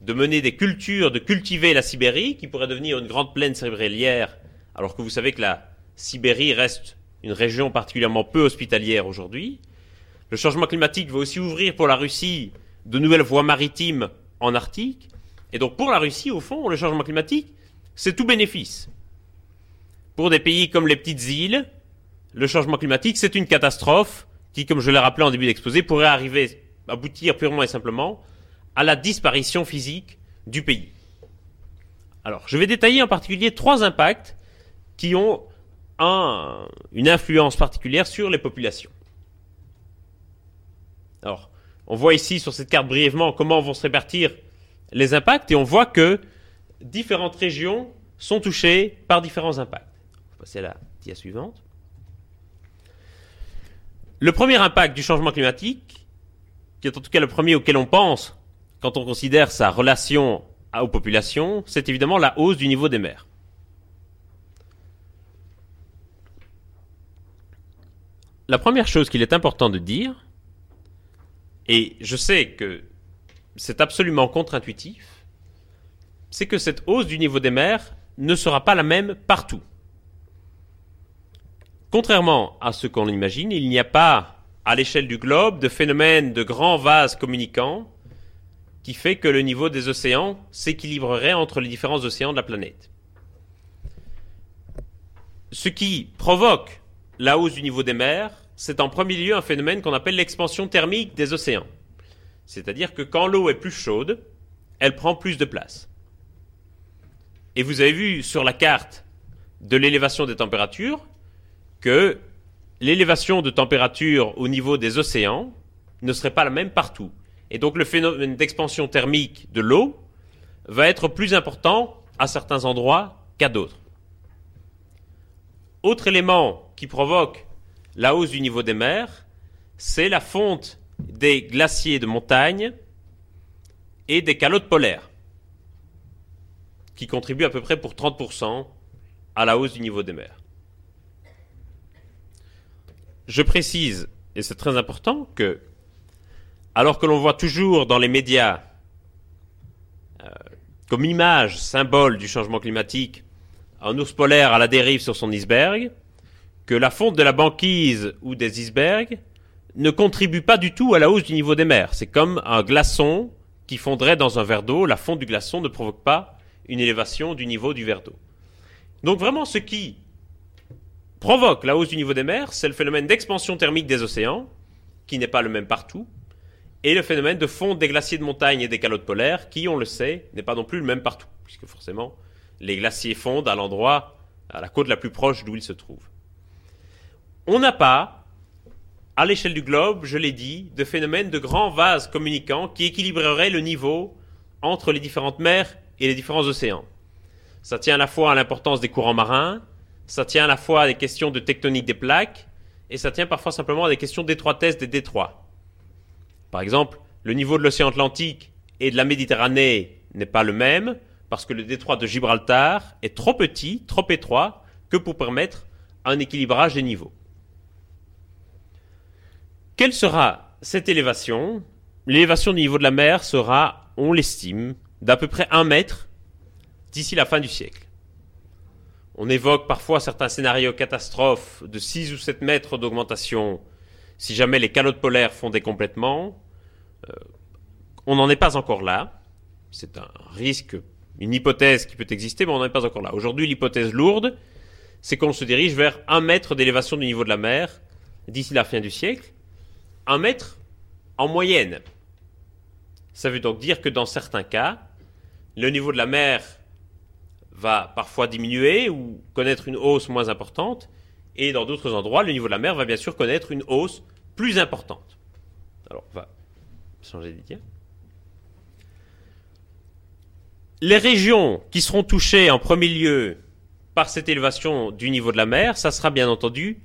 de mener des cultures, de cultiver la Sibérie, qui pourrait devenir une grande plaine cérébralière, alors que vous savez que la Sibérie reste une région particulièrement peu hospitalière aujourd'hui. Le changement climatique va aussi ouvrir pour la Russie de nouvelles voies maritimes en Arctique. Et donc pour la Russie, au fond, le changement climatique, c'est tout bénéfice. Pour des pays comme les petites îles, le changement climatique, c'est une catastrophe qui, comme je l'ai rappelé en début d'exposé, pourrait arriver, aboutir purement et simplement à la disparition physique du pays. Alors, je vais détailler en particulier trois impacts qui ont une influence particulière sur les populations. Alors, on voit ici sur cette carte brièvement comment vont se répartir les impacts et on voit que différentes régions sont touchées par différents impacts. On va passer à la dia suivante. Le premier impact du changement climatique, qui est en tout cas le premier auquel on pense quand on considère sa relation aux populations, c'est évidemment la hausse du niveau des mers. La première chose qu'il est important de dire, et je sais que c'est absolument contre-intuitif, c'est que cette hausse du niveau des mers ne sera pas la même partout. Contrairement à ce qu'on imagine, il n'y a pas, à l'échelle du globe, de phénomène de grands vases communicants qui fait que le niveau des océans s'équilibrerait entre les différents océans de la planète. Ce qui provoque la hausse du niveau des mers, c'est en premier lieu un phénomène qu'on appelle l'expansion thermique des océans. C'est-à-dire que quand l'eau est plus chaude, elle prend plus de place. Et vous avez vu sur la carte de l'élévation des températures que l'élévation de température au niveau des océans ne serait pas la même partout. Et donc le phénomène d'expansion thermique de l'eau va être plus important à certains endroits qu'à d'autres. Autre élément qui provoque la hausse du niveau des mers, c'est la fonte des glaciers de montagne et des calottes polaires, qui contribuent à peu près pour 30% à la hausse du niveau des mers. Je précise, et c'est très important, que alors que l'on voit toujours dans les médias euh, comme image, symbole du changement climatique, un ours polaire à la dérive sur son iceberg, que la fonte de la banquise ou des icebergs ne contribue pas du tout à la hausse du niveau des mers. C'est comme un glaçon qui fondrait dans un verre d'eau. La fonte du glaçon ne provoque pas une élévation du niveau du verre d'eau. Donc vraiment, ce qui provoque la hausse du niveau des mers, c'est le phénomène d'expansion thermique des océans, qui n'est pas le même partout, et le phénomène de fonte des glaciers de montagne et des calottes polaires, qui, on le sait, n'est pas non plus le même partout, puisque forcément, les glaciers fondent à l'endroit, à la côte la plus proche d'où ils se trouvent. On n'a pas, à l'échelle du globe, je l'ai dit, de phénomène de grands vases communicants qui équilibreraient le niveau entre les différentes mers et les différents océans. Ça tient à la fois à l'importance des courants marins, ça tient à la fois à des questions de tectonique des plaques, et ça tient parfois simplement à des questions d'étroitesse des détroits. Par exemple, le niveau de l'océan Atlantique et de la Méditerranée n'est pas le même, parce que le détroit de Gibraltar est trop petit, trop étroit, que pour permettre un équilibrage des niveaux. Quelle sera cette élévation? L'élévation du niveau de la mer sera, on l'estime, d'à peu près un mètre d'ici la fin du siècle. On évoque parfois certains scénarios catastrophes de 6 ou 7 mètres d'augmentation si jamais les calottes polaires fondaient complètement. Euh, on n'en est pas encore là. C'est un risque, une hypothèse qui peut exister, mais on n'en est pas encore là. Aujourd'hui, l'hypothèse lourde, c'est qu'on se dirige vers un mètre d'élévation du niveau de la mer d'ici la fin du siècle, un mètre en moyenne. Ça veut donc dire que dans certains cas, le niveau de la mer va parfois diminuer ou connaître une hausse moins importante, et dans d'autres endroits, le niveau de la mer va bien sûr connaître une hausse plus importante. Alors, on va changer d'idée. Les régions qui seront touchées en premier lieu par cette élévation du niveau de la mer, ça sera bien entendu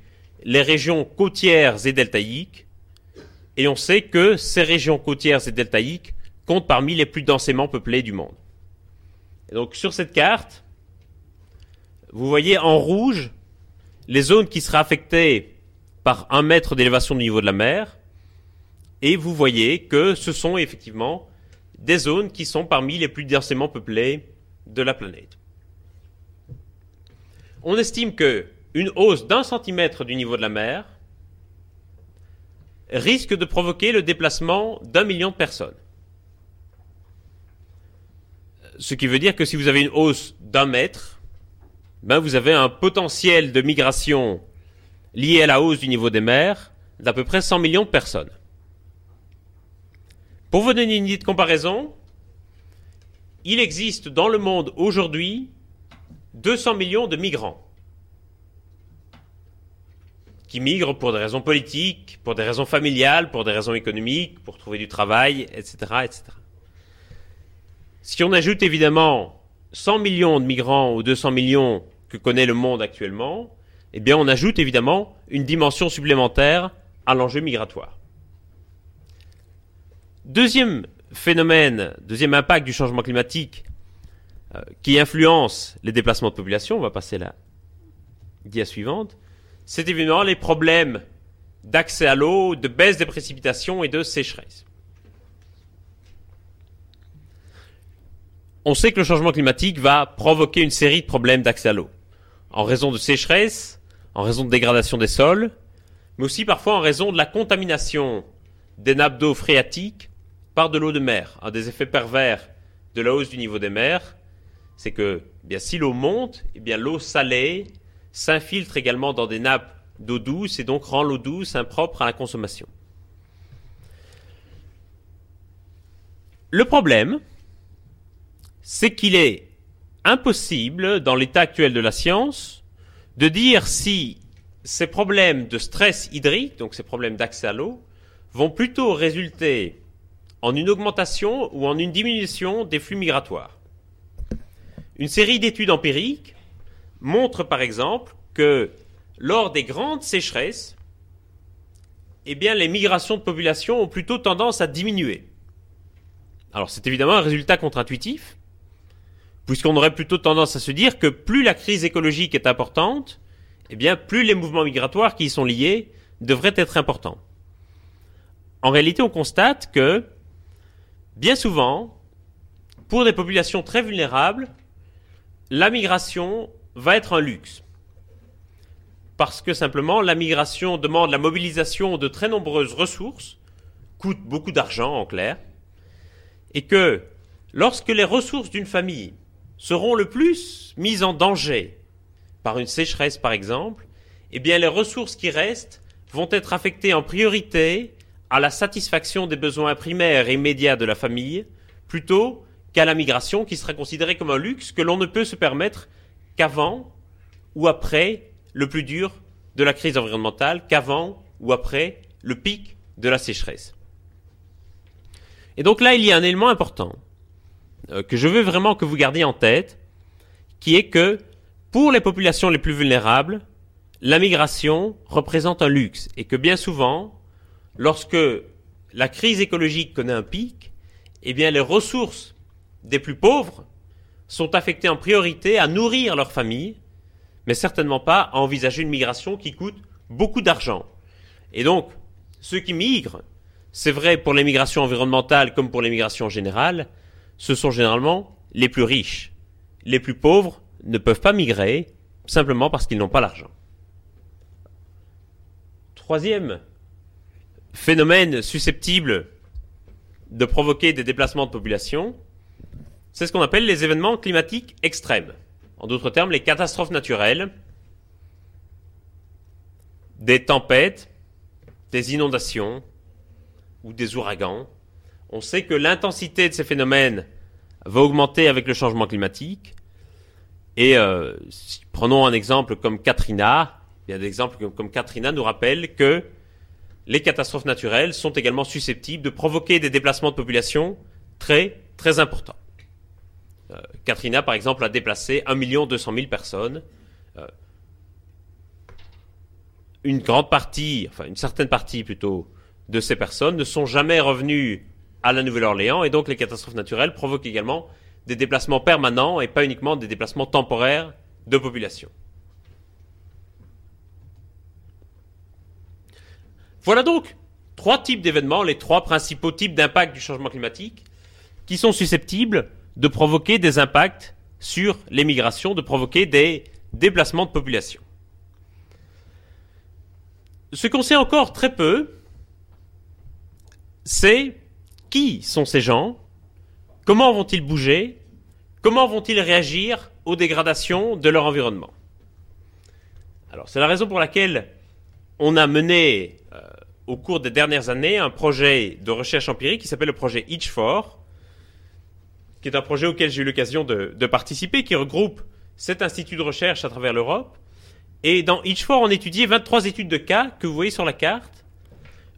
les régions côtières et deltaïques. Et on sait que ces régions côtières et deltaïques comptent parmi les plus densément peuplées du monde. Donc sur cette carte, vous voyez en rouge les zones qui seraient affectées par un mètre d'élévation du niveau de la mer. Et vous voyez que ce sont effectivement des zones qui sont parmi les plus densément peuplées de la planète. On estime que une hausse d'un centimètre du niveau de la mer risque de provoquer le déplacement d'un million de personnes. Ce qui veut dire que si vous avez une hausse d'un mètre, ben vous avez un potentiel de migration lié à la hausse du niveau des mers d'à peu près 100 millions de personnes. Pour vous donner une idée de comparaison, il existe dans le monde aujourd'hui 200 millions de migrants qui migrent pour des raisons politiques, pour des raisons familiales, pour des raisons économiques, pour trouver du travail, etc., etc. Si on ajoute évidemment 100 millions de migrants aux 200 millions que connaît le monde actuellement, eh bien on ajoute évidemment une dimension supplémentaire à l'enjeu migratoire. Deuxième phénomène, deuxième impact du changement climatique euh, qui influence les déplacements de population, on va passer la dia suivante, c'est évidemment les problèmes d'accès à l'eau, de baisse des précipitations et de sécheresse. On sait que le changement climatique va provoquer une série de problèmes d'accès à l'eau, en raison de sécheresse, en raison de dégradation des sols, mais aussi parfois en raison de la contamination des nappes d'eau phréatiques par de l'eau de mer. Un des effets pervers de la hausse du niveau des mers, c'est que eh bien, si l'eau monte, eh bien, l'eau salée s'infiltre également dans des nappes d'eau douce et donc rend l'eau douce impropre à la consommation. Le problème, c'est qu'il est impossible, dans l'état actuel de la science, de dire si ces problèmes de stress hydrique, donc ces problèmes d'accès à l'eau, vont plutôt résulter en une augmentation ou en une diminution des flux migratoires. Une série d'études empiriques montre par exemple que lors des grandes sécheresses, eh les migrations de population ont plutôt tendance à diminuer. Alors c'est évidemment un résultat contre-intuitif, puisqu'on aurait plutôt tendance à se dire que plus la crise écologique est importante, eh bien, plus les mouvements migratoires qui y sont liés devraient être importants. En réalité, on constate que Bien souvent, pour des populations très vulnérables, la migration va être un luxe. Parce que simplement, la migration demande la mobilisation de très nombreuses ressources, coûte beaucoup d'argent en clair, et que lorsque les ressources d'une famille seront le plus mises en danger par une sécheresse par exemple, eh bien les ressources qui restent vont être affectées en priorité à la satisfaction des besoins primaires et immédiats de la famille, plutôt qu'à la migration qui sera considérée comme un luxe que l'on ne peut se permettre qu'avant ou après le plus dur de la crise environnementale, qu'avant ou après le pic de la sécheresse. Et donc là, il y a un élément important euh, que je veux vraiment que vous gardiez en tête, qui est que pour les populations les plus vulnérables, la migration représente un luxe et que bien souvent, lorsque la crise écologique connaît un pic, eh bien les ressources des plus pauvres sont affectées en priorité à nourrir leur famille, mais certainement pas à envisager une migration qui coûte beaucoup d'argent. Et donc, ceux qui migrent, c'est vrai pour les migrations environnementales comme pour les migrations générales, ce sont généralement les plus riches. Les plus pauvres ne peuvent pas migrer simplement parce qu'ils n'ont pas l'argent. Troisième phénomène susceptible de provoquer des déplacements de population, c'est ce qu'on appelle les événements climatiques extrêmes. En d'autres termes, les catastrophes naturelles, des tempêtes, des inondations ou des ouragans. On sait que l'intensité de ces phénomènes va augmenter avec le changement climatique. Et euh, prenons un exemple comme Katrina. Il y a des exemples comme, comme Katrina nous rappellent que les catastrophes naturelles sont également susceptibles de provoquer des déplacements de population très très importants. Euh, Katrina, par exemple, a déplacé 1 200 000 personnes. Euh, une grande partie, enfin une certaine partie plutôt, de ces personnes ne sont jamais revenues à la Nouvelle-Orléans et donc les catastrophes naturelles provoquent également des déplacements permanents et pas uniquement des déplacements temporaires de population. Voilà donc trois types d'événements, les trois principaux types d'impact du changement climatique qui sont susceptibles de provoquer des impacts sur les migrations, de provoquer des déplacements de population. Ce qu'on sait encore très peu, c'est qui sont ces gens, comment vont-ils bouger, comment vont-ils réagir aux dégradations de leur environnement. Alors c'est la raison pour laquelle on a mené euh, au cours des dernières années un projet de recherche empirique qui s'appelle le projet Itch4, qui est un projet auquel j'ai eu l'occasion de, participer, qui regroupe sept instituts de recherche à travers l'Europe. Et dans Itch4, on étudiait 23 études de cas que vous voyez sur la carte,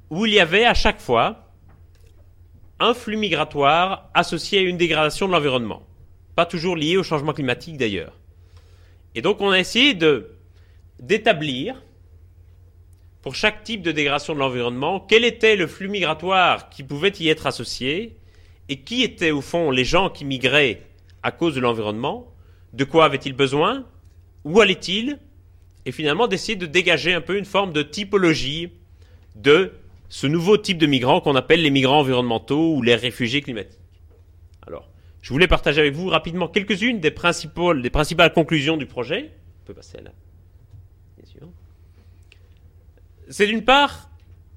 où il y avait à chaque fois un flux migratoire associé à une dégradation de l'environnement. Pas toujours lié au changement climatique d'ailleurs. Et donc on a essayé de d'établir pour chaque type de dégradation de l'environnement, quel était le flux migratoire qui pouvait y être associé et qui étaient au fond les gens qui migraient à cause de l'environnement, de quoi avaient-ils besoin, où allaient-ils, et finalement d'essayer de dégager un peu une forme de typologie de ce nouveau type de migrants qu'on appelle les migrants environnementaux ou les réfugiés climatiques. Alors, je voulais partager avec vous rapidement quelques-unes des, principales conclusions du projet. On peut passer à c'est d'une part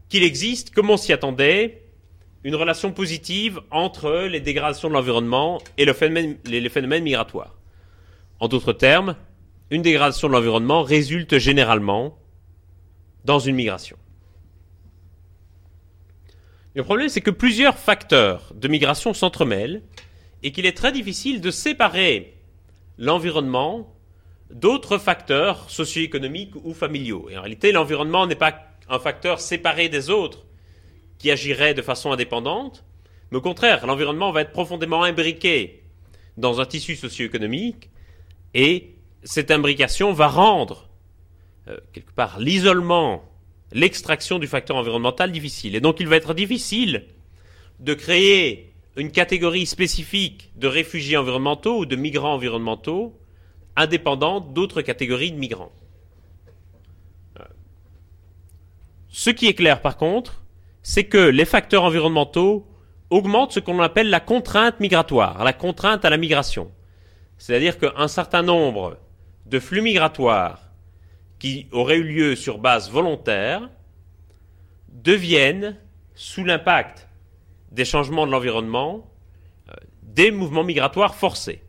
qu'il existe, comme on s'y attendait, une relation positive entre les dégradations de l'environnement et le phénomène, les, phénomènes migratoires. En d'autres termes, une dégradation de l'environnement résulte généralement dans une migration. Le problème, c'est que plusieurs facteurs de migration s'entremêlent et qu'il est très difficile de séparer l'environnement d'autres facteurs socio-économiques ou familiaux. En réalité, l'environnement n'est pas un facteur séparé des autres qui agirait de façon indépendante, mais au contraire, l'environnement va être profondément imbriqué dans un tissu socio-économique et cette imbrication va rendre euh, quelque part l'isolement, l'extraction du facteur environnemental difficile. Et donc il va être difficile de créer une catégorie spécifique de réfugiés environnementaux ou de migrants environnementaux indépendante d'autres catégories de migrants. Ce qui est clair par contre, c'est que les facteurs environnementaux augmentent ce qu'on appelle la contrainte migratoire, la contrainte à la migration. C'est-à-dire qu'un certain nombre de flux migratoires qui auraient eu lieu sur base volontaire deviennent, sous l'impact des changements de l'environnement, euh, des mouvements migratoires forcés.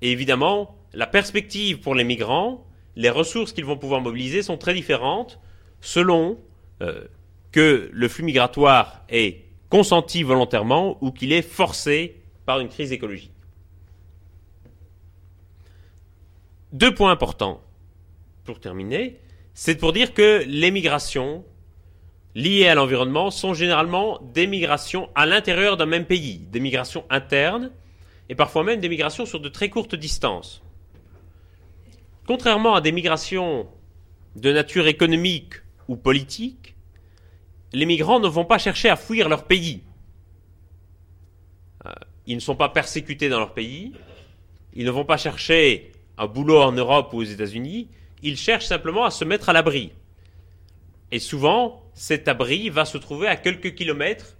Et évidemment, la perspective pour les migrants, les ressources qu'ils vont pouvoir mobiliser sont très différentes selon euh, que le flux migratoire est consenti volontairement ou qu'il est forcé par une crise écologique. Deux points importants pour terminer, c'est pour dire que les migrations liées à l'environnement sont généralement des migrations à l'intérieur d'un même pays, des migrations internes et parfois même des migrations sur de très courtes distances. Contrairement à des migrations de nature économique ou politique, les migrants ne vont pas chercher à fuir leur pays. Euh, ils ne sont pas persécutés dans leur pays, ils ne vont pas chercher un boulot en Europe ou aux États-Unis, ils cherchent simplement à se mettre à l'abri. Et souvent, cet abri va se trouver à quelques kilomètres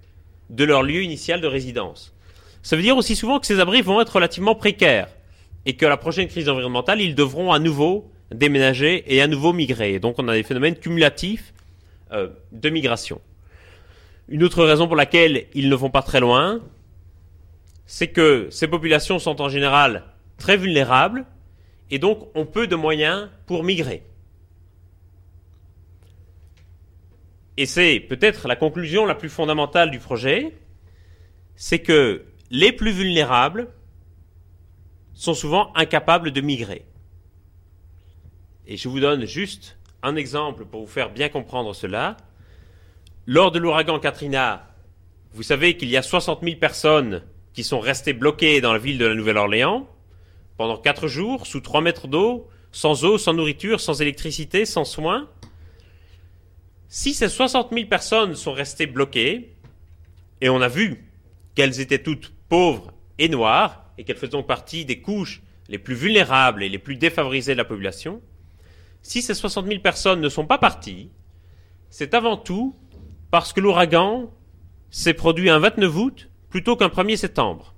de leur lieu initial de résidence. Ça veut dire aussi souvent que ces abris vont être relativement précaires et que la prochaine crise environnementale, ils devront à nouveau déménager et à nouveau migrer. donc on a des phénomènes cumulatifs euh, de migration. Une autre raison pour laquelle ils ne vont pas très loin, c'est que ces populations sont en général très vulnérables et donc ont peu de moyens pour migrer. et c'est peut-être la conclusion la plus fondamentale du projet, c'est que les plus vulnérables sont souvent incapables de migrer. Et je vous donne juste un exemple pour vous faire bien comprendre cela. Lors de l'ouragan Katrina, vous savez qu'il y a 60 000 personnes qui sont restées bloquées dans la ville de la Nouvelle-Orléans pendant 4 jours, sous 3 mètres d'eau, sans eau, sans nourriture, sans électricité, sans soins. Si ces 60 000 personnes sont restées bloquées, et on a vu qu'elles étaient toutes pauvres et noires, et qu'elles faisaient partie des couches les plus vulnérables et les plus défavorisées de la population, si ces 60 000 personnes ne sont pas parties, c'est avant tout parce que l'ouragan s'est produit un 29 août plutôt qu'un 1er septembre.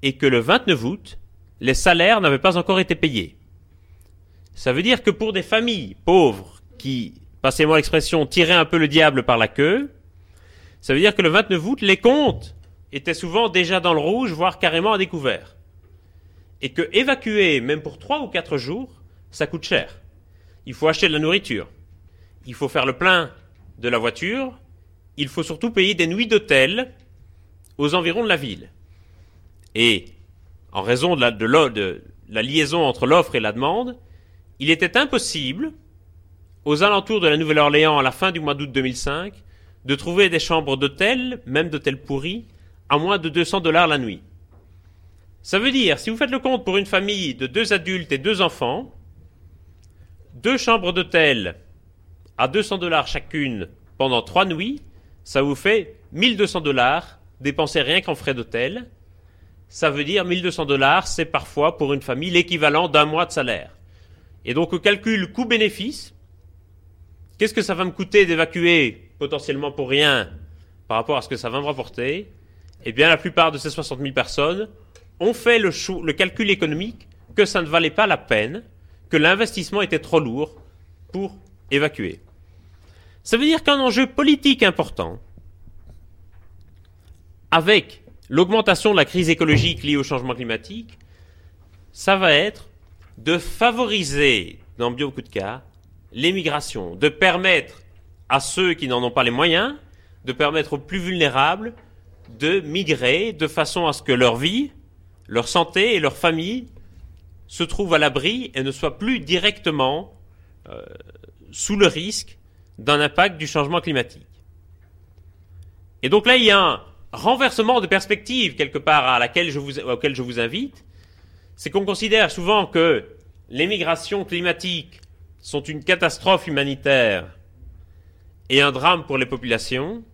Et que le 29 août, les salaires n'avaient pas encore été payés. Ça veut dire que pour des familles pauvres qui, passez-moi l'expression, tiraient un peu le diable par la queue, ça veut dire que le 29 août, les comptes étaient souvent déjà dans le rouge, voire carrément à découvert. Et que évacuer, même pour trois ou quatre jours, ça coûte cher. Il faut acheter de la nourriture. Il faut faire le plein de la voiture. Il faut surtout payer des nuits d'hôtel aux environs de la ville. Et, en raison de la, liaison entre l'offre et la demande, il était impossible, aux alentours de la Nouvelle-Orléans à la fin du mois d'août 2005, de trouver des chambres d'hôtel, même d'hôtels pourris, à moins de 200 dollars la nuit. Ça veut dire, si vous faites le compte pour une famille de deux adultes et deux enfants, deux chambres d'hôtel à 200 dollars chacune pendant trois nuits, ça vous fait 1200 dollars dépensés rien qu'en frais d'hôtel. Ça veut dire 1200 dollars, c'est parfois pour une famille l'équivalent d'un mois de salaire. Et donc au calcul coût-bénéfice, qu'est-ce que ça va me coûter d'évacuer potentiellement pour rien par rapport à ce que ça va me rapporter? Eh bien la plupart de ces 60 000 personnes ont fait le, le calcul économique que ça ne valait pas la peine que l'investissement était trop lourd pour évacuer. Ça veut dire qu'un enjeu politique important, avec l'augmentation de la crise écologique liée au changement climatique, ça va être de favoriser, dans beaucoup de cas, l'émigration, de permettre à ceux qui n'en ont pas les moyens, de permettre aux plus vulnérables de migrer de façon à ce que leur vie, leur santé et leur famille se trouvent à l'abri et ne soient plus directement euh, sous le risque d'un impact du changement climatique. Et donc là, il y a un renversement de perspective quelque part à laquelle je vous, auquel je vous invite. C'est qu'on considère souvent que les migrations climatiques sont une catastrophe humanitaire et un drame pour les populations.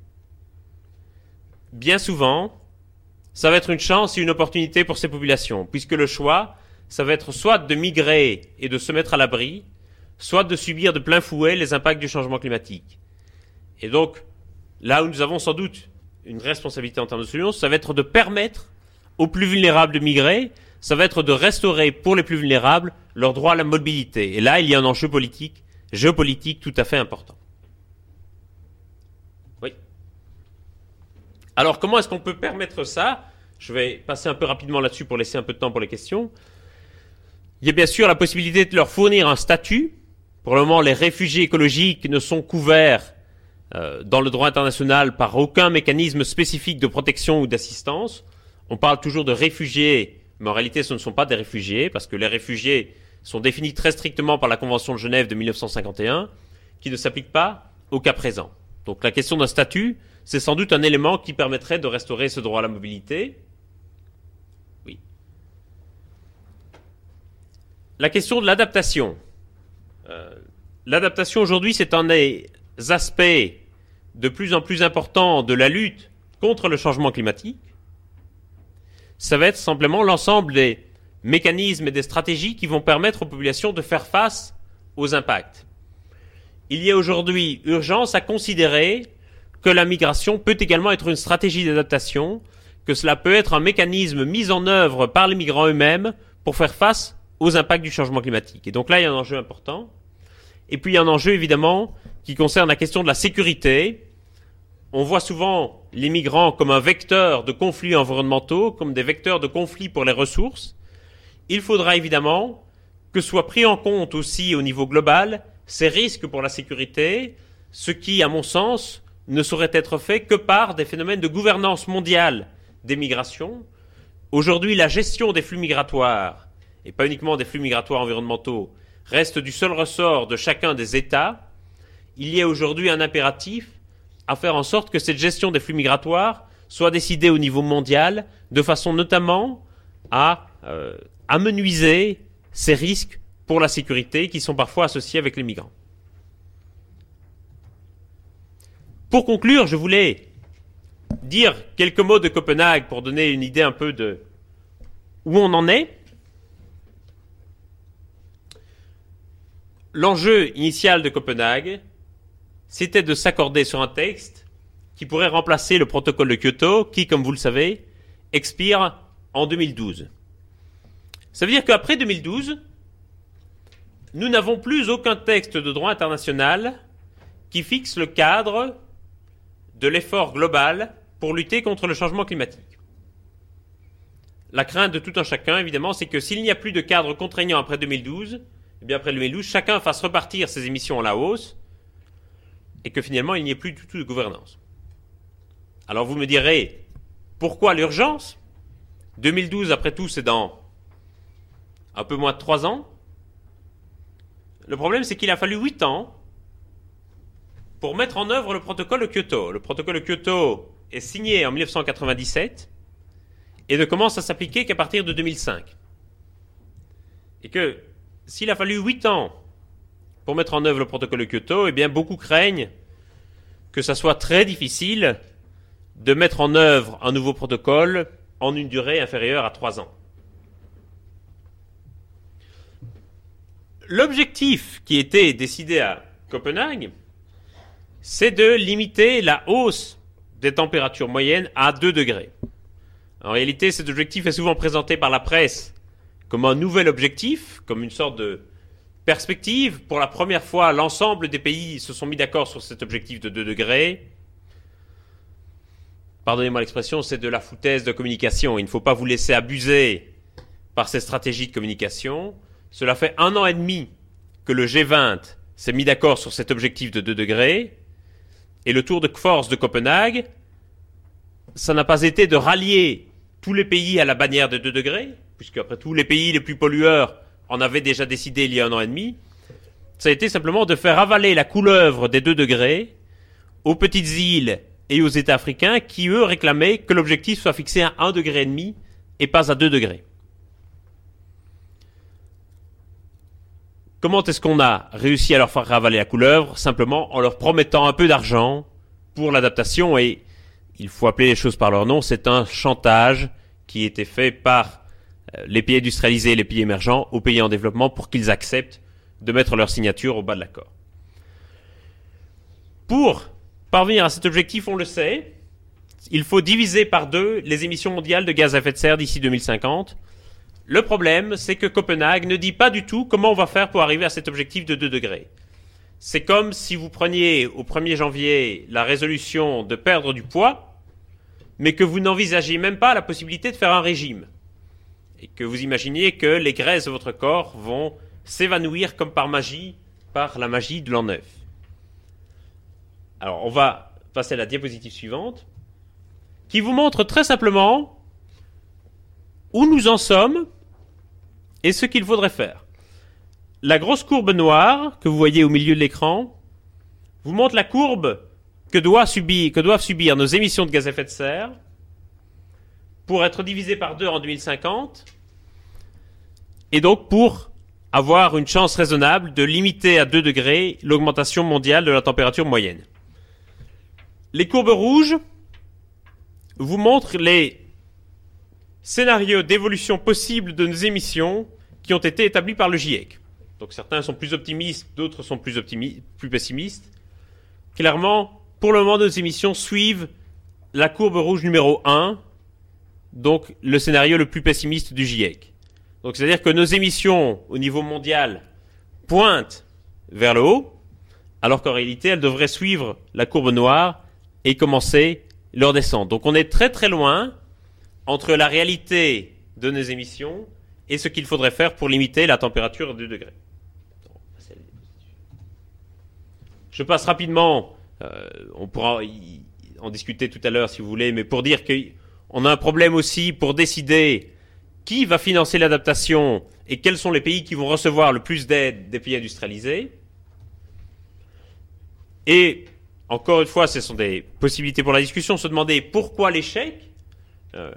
Bien souvent, ça va être une chance et une opportunité pour ces populations, puisque le choix, ça va être soit de migrer et de se mettre à l'abri, soit de subir de plein fouet les impacts du changement climatique. Et donc, là où nous avons sans doute une responsabilité en termes de solutions, ça va être de permettre aux plus vulnérables de migrer, ça va être de restaurer pour les plus vulnérables leur droit à la mobilité. Et là, il y a un enjeu politique, géopolitique tout à fait important. Oui. Alors, comment est-ce qu'on peut permettre ça? Je vais passer un peu rapidement là-dessus pour laisser un peu de temps pour les questions. Il y a bien sûr la possibilité de leur fournir un statut. Pour le moment, les réfugiés écologiques ne sont couverts euh, dans le droit international par aucun mécanisme spécifique de protection ou d'assistance. On parle toujours de réfugiés, mais en réalité ce ne sont pas des réfugiés, parce que les réfugiés sont définis très strictement par la Convention de Genève de 1951, qui ne s'applique pas au cas présent. Donc la question d'un statut, c'est sans doute un élément qui permettrait de restaurer ce droit à la mobilité. La question de l'adaptation. Euh, l'adaptation aujourd'hui, c'est un des aspects de plus en plus importants de la lutte contre le changement climatique. Ça va être simplement l'ensemble des mécanismes et des stratégies qui vont permettre aux populations de faire face aux impacts. Il y a aujourd'hui urgence à considérer que la migration peut également être une stratégie d'adaptation, que cela peut être un mécanisme mis en œuvre par les migrants eux-mêmes pour faire face aux impacts du changement climatique. Et donc là, il y a un enjeu important. Et puis il y a un enjeu évidemment qui concerne la question de la sécurité. On voit souvent les migrants comme un vecteur de conflits environnementaux, comme des vecteurs de conflits pour les ressources. Il faudra évidemment que soient pris en compte aussi au niveau global ces risques pour la sécurité, ce qui, à mon sens, ne saurait être fait que par des phénomènes de gouvernance mondiale des migrations. Aujourd'hui, la gestion des flux migratoires, et pas uniquement des flux migratoires environnementaux, reste du seul ressort de chacun des États. Il y a aujourd'hui un impératif à faire en sorte que cette gestion des flux migratoires soit décidée au niveau mondial, de façon notamment à euh, amenuiser ces risques pour la sécurité qui sont parfois associés avec les migrants. Pour conclure, je voulais dire quelques mots de Copenhague pour donner une idée un peu de où on en est. L'enjeu initial de Copenhague, c'était de s'accorder sur un texte qui pourrait remplacer le protocole de Kyoto, qui, comme vous le savez, expire en 2012. Ça veut dire qu'après 2012, nous n'avons plus aucun texte de droit international qui fixe le cadre de l'effort global pour lutter contre le changement climatique. La crainte de tout un chacun, évidemment, c'est que s'il n'y a plus de cadre contraignant après 2012, eh bien après 2012, chacun fasse repartir ses émissions à la hausse et que finalement il n'y ait plus du tout de gouvernance. Alors vous me direz, pourquoi l'urgence? 2012, après tout, c'est dans un peu moins de trois ans. Le problème, c'est qu'il a fallu huit ans pour mettre en œuvre le protocole de Kyoto. Le protocole de Kyoto est signé en 1997 et ne commence à s'appliquer qu'à partir de 2005. Et que s'il a fallu huit ans pour mettre en œuvre le protocole de Kyoto, eh bien beaucoup craignent que ça soit très difficile de mettre en œuvre un nouveau protocole en une durée inférieure à trois ans. L'objectif qui était décidé à Copenhague, c'est de limiter la hausse des températures moyennes à 2 degrés. En réalité, cet objectif est souvent présenté par la presse comme un nouvel objectif, comme une sorte de perspective. Pour la première fois, l'ensemble des pays se sont mis d'accord sur cet objectif de 2 degrés. Pardonnez-moi l'expression, c'est de la foutaise de communication. Il ne faut pas vous laisser abuser par ces stratégies de communication. Cela fait un an et demi que le G20 s'est mis d'accord sur cet objectif de 2 degrés. Et le tour de force de Copenhague, ça n'a pas été de rallier tous les pays à la bannière de 2 degrés, puisque après tous les pays les plus pollueurs en avaient déjà décidé il y a un an et demi. Ça a été simplement de faire avaler la couleuvre des 2 degrés aux petites îles et aux États africains qui, eux, réclamaient que l'objectif soit fixé à 1,5 degré et pas à 2 degrés. Comment est-ce qu'on a réussi à leur faire ravaler la couleuvre? Simplement en leur promettant un peu d'argent pour l'adaptation et il faut appeler les choses par leur nom, c'est un chantage qui était fait par les pays industrialisés les pays émergents aux pays en développement pour qu'ils acceptent de mettre leur signature au bas de l'accord. Pour parvenir à cet objectif, on le sait, il faut diviser par deux les émissions mondiales de gaz à effet de serre d'ici 2050 le problème, c'est que Copenhague ne dit pas du tout comment on va faire pour arriver à cet objectif de 2 degrés. C'est comme si vous preniez au 1er janvier la résolution de perdre du poids, mais que vous n'envisagiez même pas la possibilité de faire un régime. Et que vous imaginiez que les graisses de votre corps vont s'évanouir comme par magie, par la magie de l'an neuf. Alors, on va passer à la diapositive suivante, qui vous montre très simplement où nous en sommes et ce qu'il faudrait faire. La grosse courbe noire que vous voyez au milieu de l'écran vous montre la courbe que, doivent subir nos émissions de gaz à effet de serre pour être divisées par deux en 2050 et donc pour avoir une chance raisonnable de limiter à 2 degrés l'augmentation mondiale de la température moyenne. Les courbes rouges vous montrent les scénarios d'évolution possible de nos émissions qui ont été établis par le GIEC. Donc certains sont plus optimistes, d'autres sont plus, plus pessimistes. Clairement, pour le moment, nos émissions suivent la courbe rouge numéro 1, donc le scénario le plus pessimiste du GIEC. Donc c'est-à-dire que nos émissions au niveau mondial pointent vers le haut, alors qu'en réalité, elles devraient suivre la courbe noire et commencer leur descente. Donc on est très très loin entre la réalité de nos émissions et ce qu'il faudrait faire pour limiter la température à 2 degrés. je passe rapidement, euh, on pourra en discuter tout à l'heure si vous voulez, mais pour dire qu'on a un problème aussi pour décider qui va financer l'adaptation et quels sont les pays qui vont recevoir le plus d'aide des pays industrialisés. Et encore une fois, ce sont des possibilités pour la discussion, se demander pourquoi l'échec. Euh,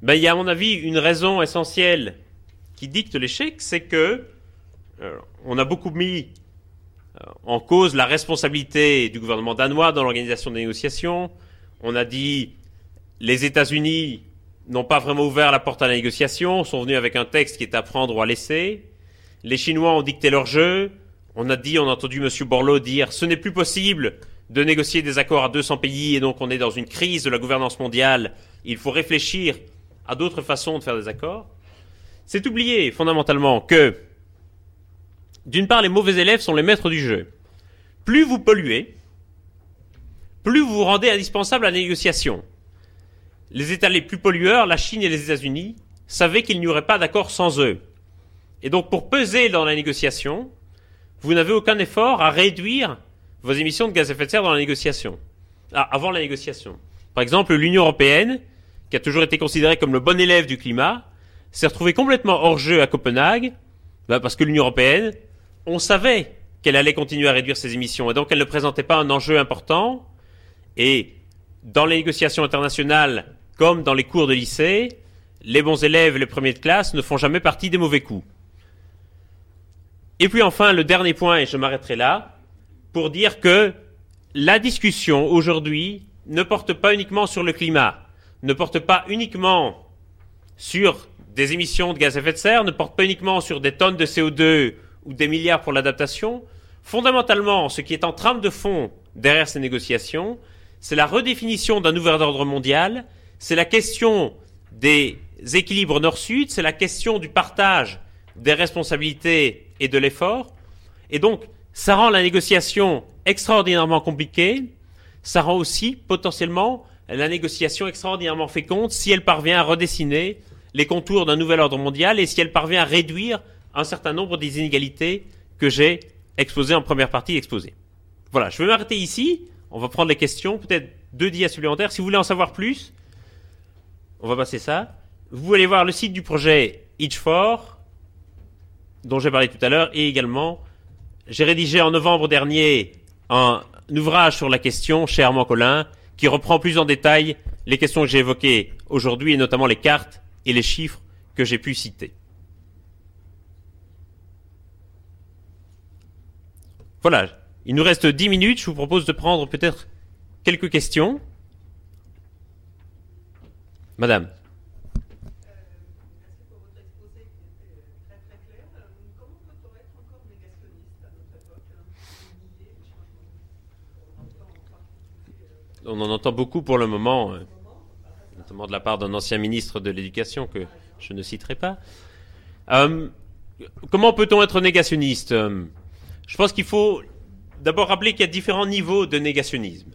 ben, il y a à mon avis une raison essentielle qui dicte l'échec, c'est que euh, on a beaucoup mis euh, en cause la responsabilité du gouvernement danois dans l'organisation des négociations. On a dit les États-Unis n'ont pas vraiment ouvert la porte à la négociation, sont venus avec un texte qui est à prendre ou à laisser. Les Chinois ont dicté leur jeu. On a dit, on a entendu M. Borloo dire, ce n'est plus possible de négocier des accords à 200 pays et donc on est dans une crise de la gouvernance mondiale. Il faut réfléchir à d'autres façons de faire des accords. C'est oublier fondamentalement que, d'une part, les mauvais élèves sont les maîtres du jeu. Plus vous polluez, plus vous vous rendez indispensable à la négociation. Les États les plus pollueurs, la Chine et les États-Unis, savaient qu'il n'y aurait pas d'accord sans eux. Et donc, pour peser dans la négociation, vous n'avez aucun effort à réduire vos émissions de gaz à effet de serre dans la négociation. Ah, avant la négociation. Par exemple, l'Union européenne, qui a toujours été considérée comme le bon élève du climat, s'est retrouvée complètement hors jeu à Copenhague, bah, parce que l'Union européenne, on savait qu'elle allait continuer à réduire ses émissions, et donc elle ne présentait pas un enjeu important. Et dans les négociations internationales, comme dans les cours de lycée, les bons élèves et les premiers de classe ne font jamais partie des mauvais coups. Et puis enfin, le dernier point, et je m'arrêterai là, pour dire que la discussion aujourd'hui ne porte pas uniquement sur le climat, ne porte pas uniquement sur des émissions de gaz à effet de serre, ne porte pas uniquement sur des tonnes de CO2 ou des milliards pour l'adaptation. Fondamentalement, ce qui est en trame de fond derrière ces négociations, c'est la redéfinition d'un nouvel ordre mondial, c'est la question des équilibres nord-sud, c'est la question du partage des responsabilités et de l'effort. Et donc, ça rend la négociation extraordinairement compliquée, ça rend aussi potentiellement la négociation extraordinairement féconde si elle parvient à redessiner les contours d'un nouvel ordre mondial et si elle parvient à réduire un certain nombre des inégalités que j'ai exposées en première partie exposées. Voilà, je vais m'arrêter ici. On va prendre les questions, peut-être deux dias supplémentaires. Si vous voulez en savoir plus, on va passer ça. Vous allez voir le site du projet Itch4, dont j'ai parlé tout à l'heure, et également, j'ai rédigé en novembre dernier un ouvrage sur la question chez Armand Collin, qui reprend plus en détail les questions que j'ai évoquées aujourd'hui, et notamment les cartes et les chiffres que j'ai pu citer. Voilà, il nous reste dix minutes, je vous propose de prendre peut-être quelques questions. Madame. On en entend beaucoup pour le moment, euh, notamment de la part d'un ancien ministre de l'Éducation que je ne citerai pas. Euh, comment peut-on être négationniste euh, Je pense qu'il faut d'abord rappeler qu'il y a différents niveaux de négationnisme.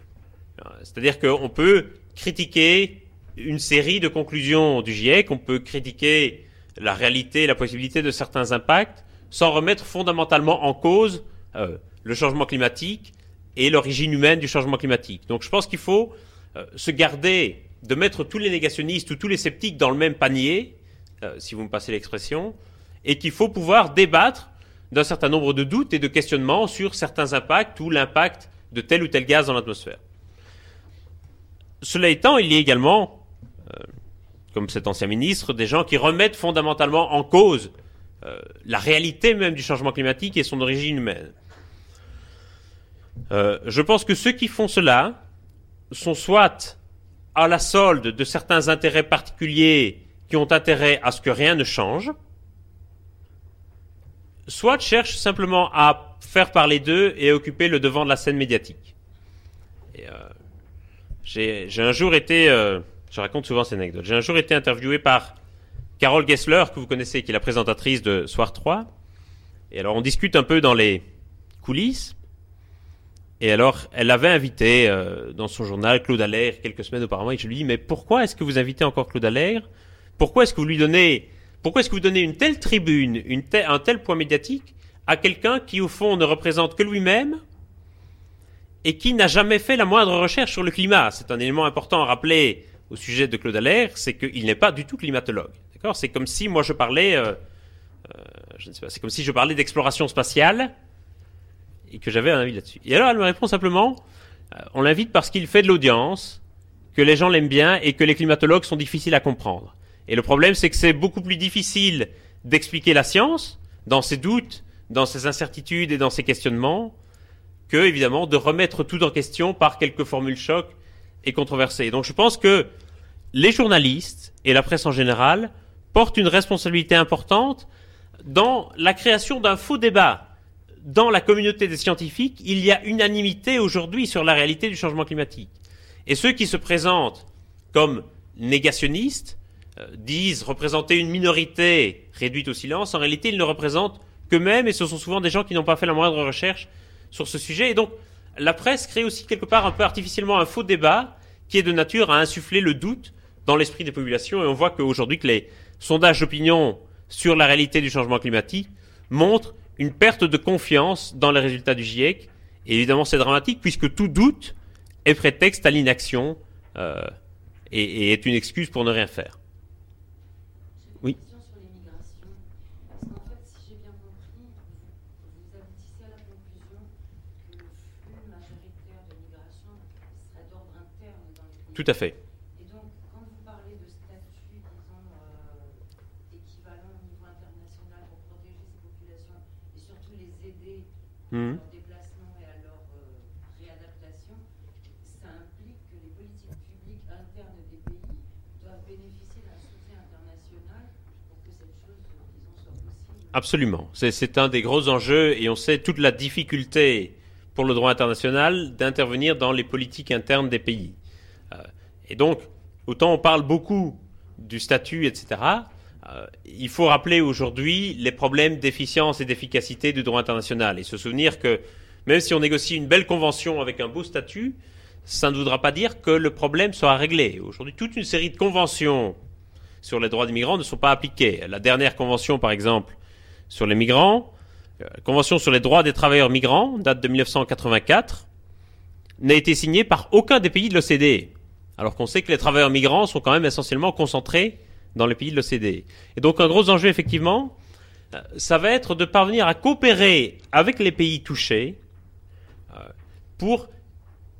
C'est-à-dire qu'on peut critiquer une série de conclusions du GIEC, on peut critiquer la réalité, la possibilité de certains impacts, sans remettre fondamentalement en cause le changement climatique et l'origine humaine du changement climatique. Donc je pense qu'il faut euh, se garder de mettre tous les négationnistes ou tous les sceptiques dans le même panier, euh, si vous me passez l'expression, et qu'il faut pouvoir débattre d'un certain nombre de doutes et de questionnements sur certains impacts ou l'impact de tel ou tel gaz dans l'atmosphère. Cela étant, il y a également, euh, comme cet ancien ministre, des gens qui remettent fondamentalement en cause la réalité même du changement climatique et son origine humaine. Euh, je pense que ceux qui font cela sont soit à la solde de certains intérêts particuliers qui ont intérêt à ce que rien ne change, soit cherchent simplement à faire parler d'eux et occuper le devant de la scène médiatique. Euh, j'ai un jour été, euh, je raconte souvent cette anecdote, j'ai un jour été interviewé par Carole Gessler, que vous connaissez, qui est la présentatrice de Soir 3. Et alors on discute un peu dans les coulisses. Et alors, elle avait invité euh, dans son journal Claude Allaire quelques semaines auparavant. Et je lui dis, mais pourquoi est-ce que vous invitez encore Claude Allaire? Pourquoi est-ce que vous lui donnez, pourquoi est-ce que vous donnez une telle tribune, une un tel point médiatique à quelqu'un qui au fond ne représente que lui-même et qui n'a jamais fait la moindre recherche sur le climat? C'est un élément important à rappeler au sujet de Claude Allaire, c'est qu'il n'est pas du tout climatologue. D'accord? C'est comme si moi je parlais, euh, euh, je ne sais pas, c'est comme si je parlais d'exploration spatiale et que j'avais un avis là-dessus. Et alors elle me répond simplement, euh, on l'invite parce qu'il fait de l'audience, que les gens l'aiment bien et que les climatologues sont difficiles à comprendre. Et le problème, c'est que c'est beaucoup plus difficile d'expliquer la science dans ses doutes, dans ses incertitudes et dans ses questionnements, que évidemment de remettre tout en question par quelques formules chocs et controversées. Donc je pense que les journalistes et la presse en général portent une responsabilité importante dans la création d'un faux débat. Dans la communauté des scientifiques, il y a unanimité aujourd'hui sur la réalité du changement climatique. Et ceux qui se présentent comme négationnistes euh, disent représenter une minorité réduite au silence. En réalité, ils ne représentent qu'eux-mêmes et ce sont souvent des gens qui n'ont pas fait la moindre recherche sur ce sujet. Et donc, la presse crée aussi quelque part un peu artificiellement un faux débat qui est de nature à insuffler le doute dans l'esprit des populations. Et on voit qu'aujourd'hui que les sondages d'opinion sur la réalité du changement climatique montrent une perte de confiance dans les résultats du GIEC. Et évidemment, c'est dramatique puisque tout doute est prétexte à l'inaction euh, et, et, est une excuse pour ne rien faire. Oui. Tout à fait. Et donc, quand vous parlez de statut, disons, euh, équivalent au niveau international pour protéger ces populations et surtout les Mhm. leur déplacement et à leur euh, réadaptation, ça implique que les politiques publiques internes des pays doivent bénéficier d'un soutien international pour que cette chose, disons, soit possible. Absolument. C'est- C'est un des gros enjeux et on sait toute la difficulté pour le droit international d'intervenir dans les politiques internes des pays. Euh, et donc, autant on parle beaucoup du statut, etc., euh, il faut rappeler aujourd'hui les problèmes d'efficience et d'efficacité du droit international et se souvenir que même si on négocie une belle convention avec un beau statut, ça ne voudra pas dire que le problème sera réglé. Aujourd'hui, toute une série de conventions sur les droits des migrants ne sont pas appliquées. La dernière convention, par exemple, sur les migrants, euh, convention sur les droits des travailleurs migrants, date de 1984, n'a été signée par aucun des pays de l'OCDE. Alors qu'on sait que les travailleurs migrants sont quand même essentiellement concentrés dans les pays de l'OCDE. Et donc un gros enjeu, effectivement, euh, ça va être de parvenir à coopérer avec les pays touchés euh, pour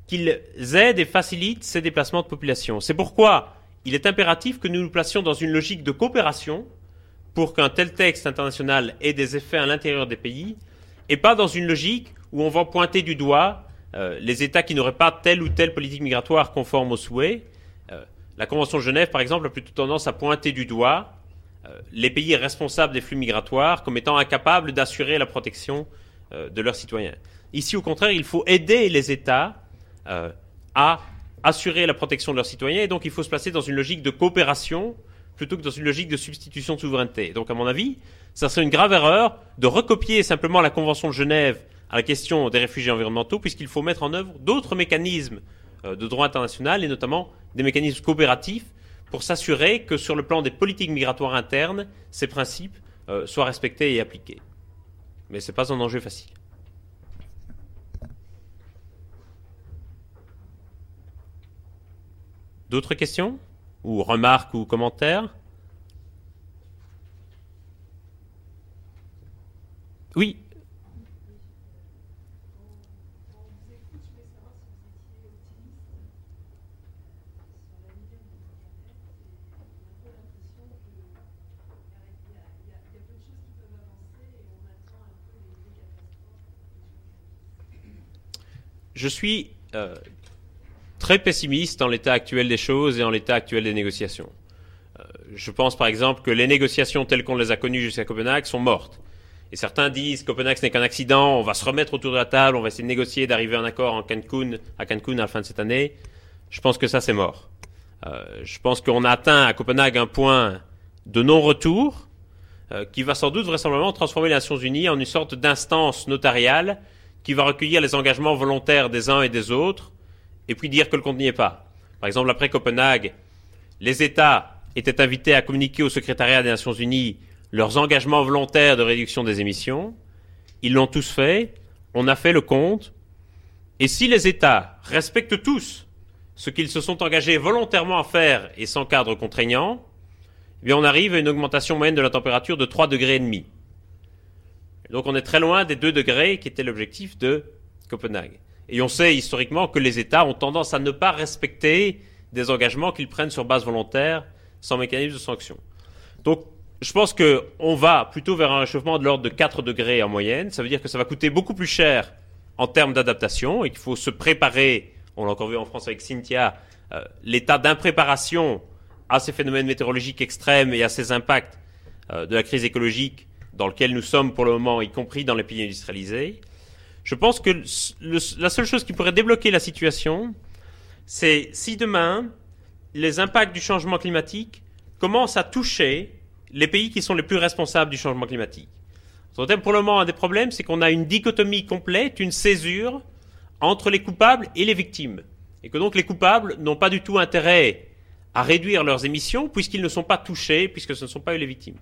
qu'ils aident et facilitent ces déplacements de population. C'est pourquoi il est impératif que nous nous placions dans une logique de coopération pour qu'un tel texte international ait des effets à l'intérieur des pays, et pas dans une logique où on va pointer du doigt euh, les États qui n'auraient pas telle ou telle politique migratoire conforme aux souhaits. La Convention de Genève, par exemple, a plutôt tendance à pointer du doigt euh, les pays responsables des flux migratoires comme étant incapables d'assurer la protection euh, de leurs citoyens. Ici, au contraire, il faut aider les États euh, à assurer la protection de leurs citoyens, et donc il faut se placer dans une logique de coopération plutôt que dans une logique de substitution de souveraineté. Donc, à mon avis, ça serait une grave erreur de recopier simplement la Convention de Genève à la question des réfugiés environnementaux, puisqu'il faut mettre en œuvre d'autres mécanismes de droit international, et notamment des mécanismes coopératifs, pour s'assurer que sur le plan des politiques migratoires internes, ces principes euh, soient respectés et appliqués. Mais ce n'est pas un enjeu facile. D'autres questions Ou remarques ou commentaires? Oui. Je suis euh, très pessimiste en l'état actuel des choses et en l'état actuel des négociations. Euh, je pense par exemple que les négociations telles qu'on les a connues jusqu'à Copenhague sont mortes. Et certains disent Copenhague ce n'est qu'un accident, on va se remettre autour de la table, on va essayer de négocier, d'arriver à un accord en Cancun, à Cancun à la fin de cette année. Je pense que ça c'est mort. Euh, je pense qu'on a atteint à Copenhague un point de non-retour qui va sans doute vraisemblablement transformer les Nations Unies en une sorte d'instance notariale qui va recueillir les engagements volontaires des uns et des autres et puis dire que le compte n'y est pas. Par exemple, après Copenhague, les États étaient invités à communiquer au secrétariat des Nations Unies leurs engagements volontaires de réduction des émissions. Ils l'ont tous fait. On a fait le compte. Et si les États respectent tous ce qu'ils se sont engagés volontairement à faire et sans cadre contraignant, eh bien on arrive à une augmentation moyenne de la température de 3 degrés et demi. Donc on est très loin des 2 degrés qui était l'objectif de Copenhague. Et on sait historiquement que les États ont tendance à ne pas respecter des engagements qu'ils prennent sur base volontaire sans mécanisme de sanction. Donc je pense qu'on va plutôt vers un réchauffement de l'ordre de 4 degrés en moyenne. Ça veut dire que ça va coûter beaucoup plus cher en termes d'adaptation et qu'il faut se préparer, on l'a encore vu en France avec Cynthia, euh, l'état d'impréparation à ces phénomènes météorologiques extrêmes et à ces impacts euh, de la crise écologique dans lequel nous sommes pour le moment, y compris dans les pays industrialisés. Je pense que la seule chose qui pourrait débloquer la situation, c'est si demain les impacts du changement climatique commencent à toucher les pays qui sont les plus responsables du changement climatique. Pour le moment, un des problèmes, c'est qu'on a une dichotomie complète, une césure entre les coupables et les victimes. Et que donc les coupables n'ont pas du tout intérêt à réduire leurs émissions puisqu'ils ne sont pas touchés, puisque ce ne sont pas eux les victimes.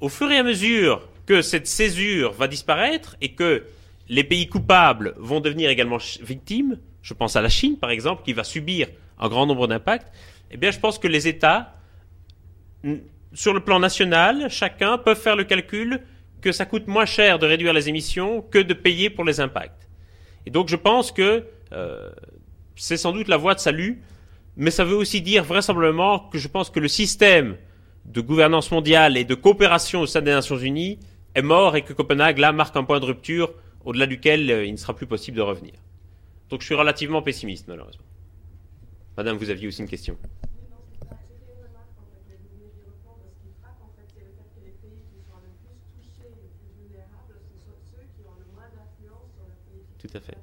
Au fur et à mesure que cette césure va disparaître et que les pays coupables vont devenir également victimes, je pense à la Chine par exemple, qui va subir un grand nombre d'impacts, eh bien je pense que les États, sur le plan national, chacun peut faire le calcul que ça coûte moins cher de réduire les émissions que de payer pour les impacts. Et donc je pense que euh, c'est sans doute la voie de salut, mais ça veut aussi dire vraisemblablement que je pense que le système de gouvernance mondiale et de coopération au sein des Nations Unies est mort et que Copenhague, là, marque un point de rupture au-delà duquel euh, il ne sera plus possible de revenir. Donc je suis relativement pessimiste, malheureusement. Madame, vous aviez aussi une question. Tout à fait.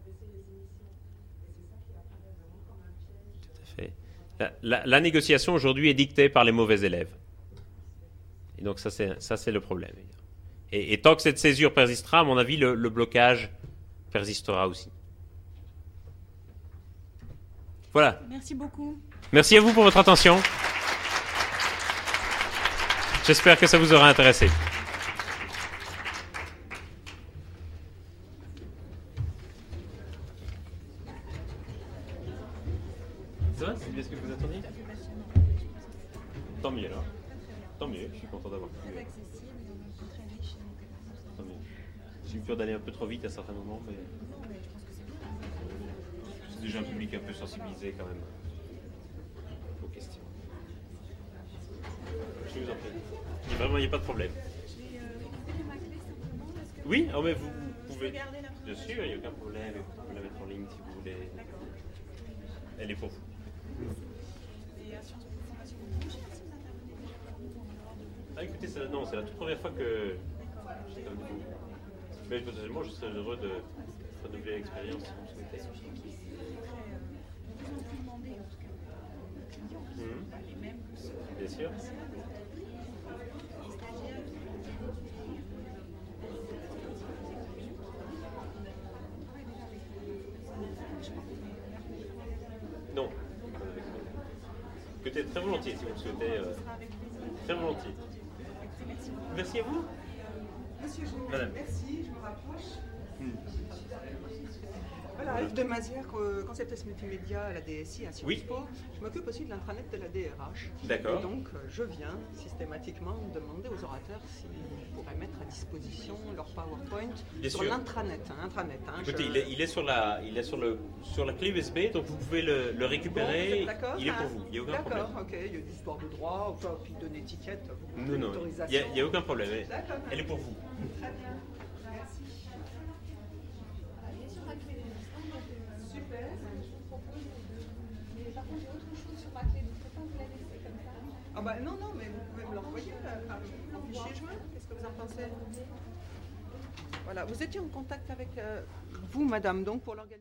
Tout à fait. La, négociation aujourd'hui est dictée par les mauvais élèves. Et donc ça c'est le problème. Et, tant que cette césure persistera, à mon avis, le, le blocage persistera aussi. Voilà. Merci beaucoup. Merci à vous pour votre attention. J'espère que ça vous aura intéressé. Oui, oh, mais vous, pouvez. Bien sûr, il n'y a aucun problème. Vous pouvez la mettre en ligne si vous voulez. Elle est pour vous. Ah, écoutez, non, c'est la toute première fois que. Mais potentiellement, je serais heureux de renouveler l'expérience si vous le souhaitez. Mmh. Bien sûr. Non. Peut-être très volontiers si vous le souhaitez. Euh, très volontiers. Merci à vous. Monsieur, merci, je me rapproche. Hmm. Voilà, Yves de Mazière, multimédia à la DSI à Sciences oui. Je m'occupe aussi de l'intranet de la DRH. D'accord. Et donc, euh, je viens systématiquement demander aux orateurs s'ils pourraient mettre à disposition leur PowerPoint sur l'intranet. Hein, intranet, hein, Écoutez, il, est, sur la, il est sur, le, sur la clé USB, donc vous pouvez le, récupérer. D'accord. il est pour vous, il n'y a aucun problème. D'accord, ok. Il y a des histoires de droit, puis d'une étiquette, non, non, il n'y a, a, aucun problème. Elle est pour vous. Très bien. Ah bah non, non, mais vous pouvez me l'envoyer par fichier joint. Qu'est-ce que vous en pensez? Voilà, vous étiez en contact avec euh, vous, madame, donc, pour l'organisation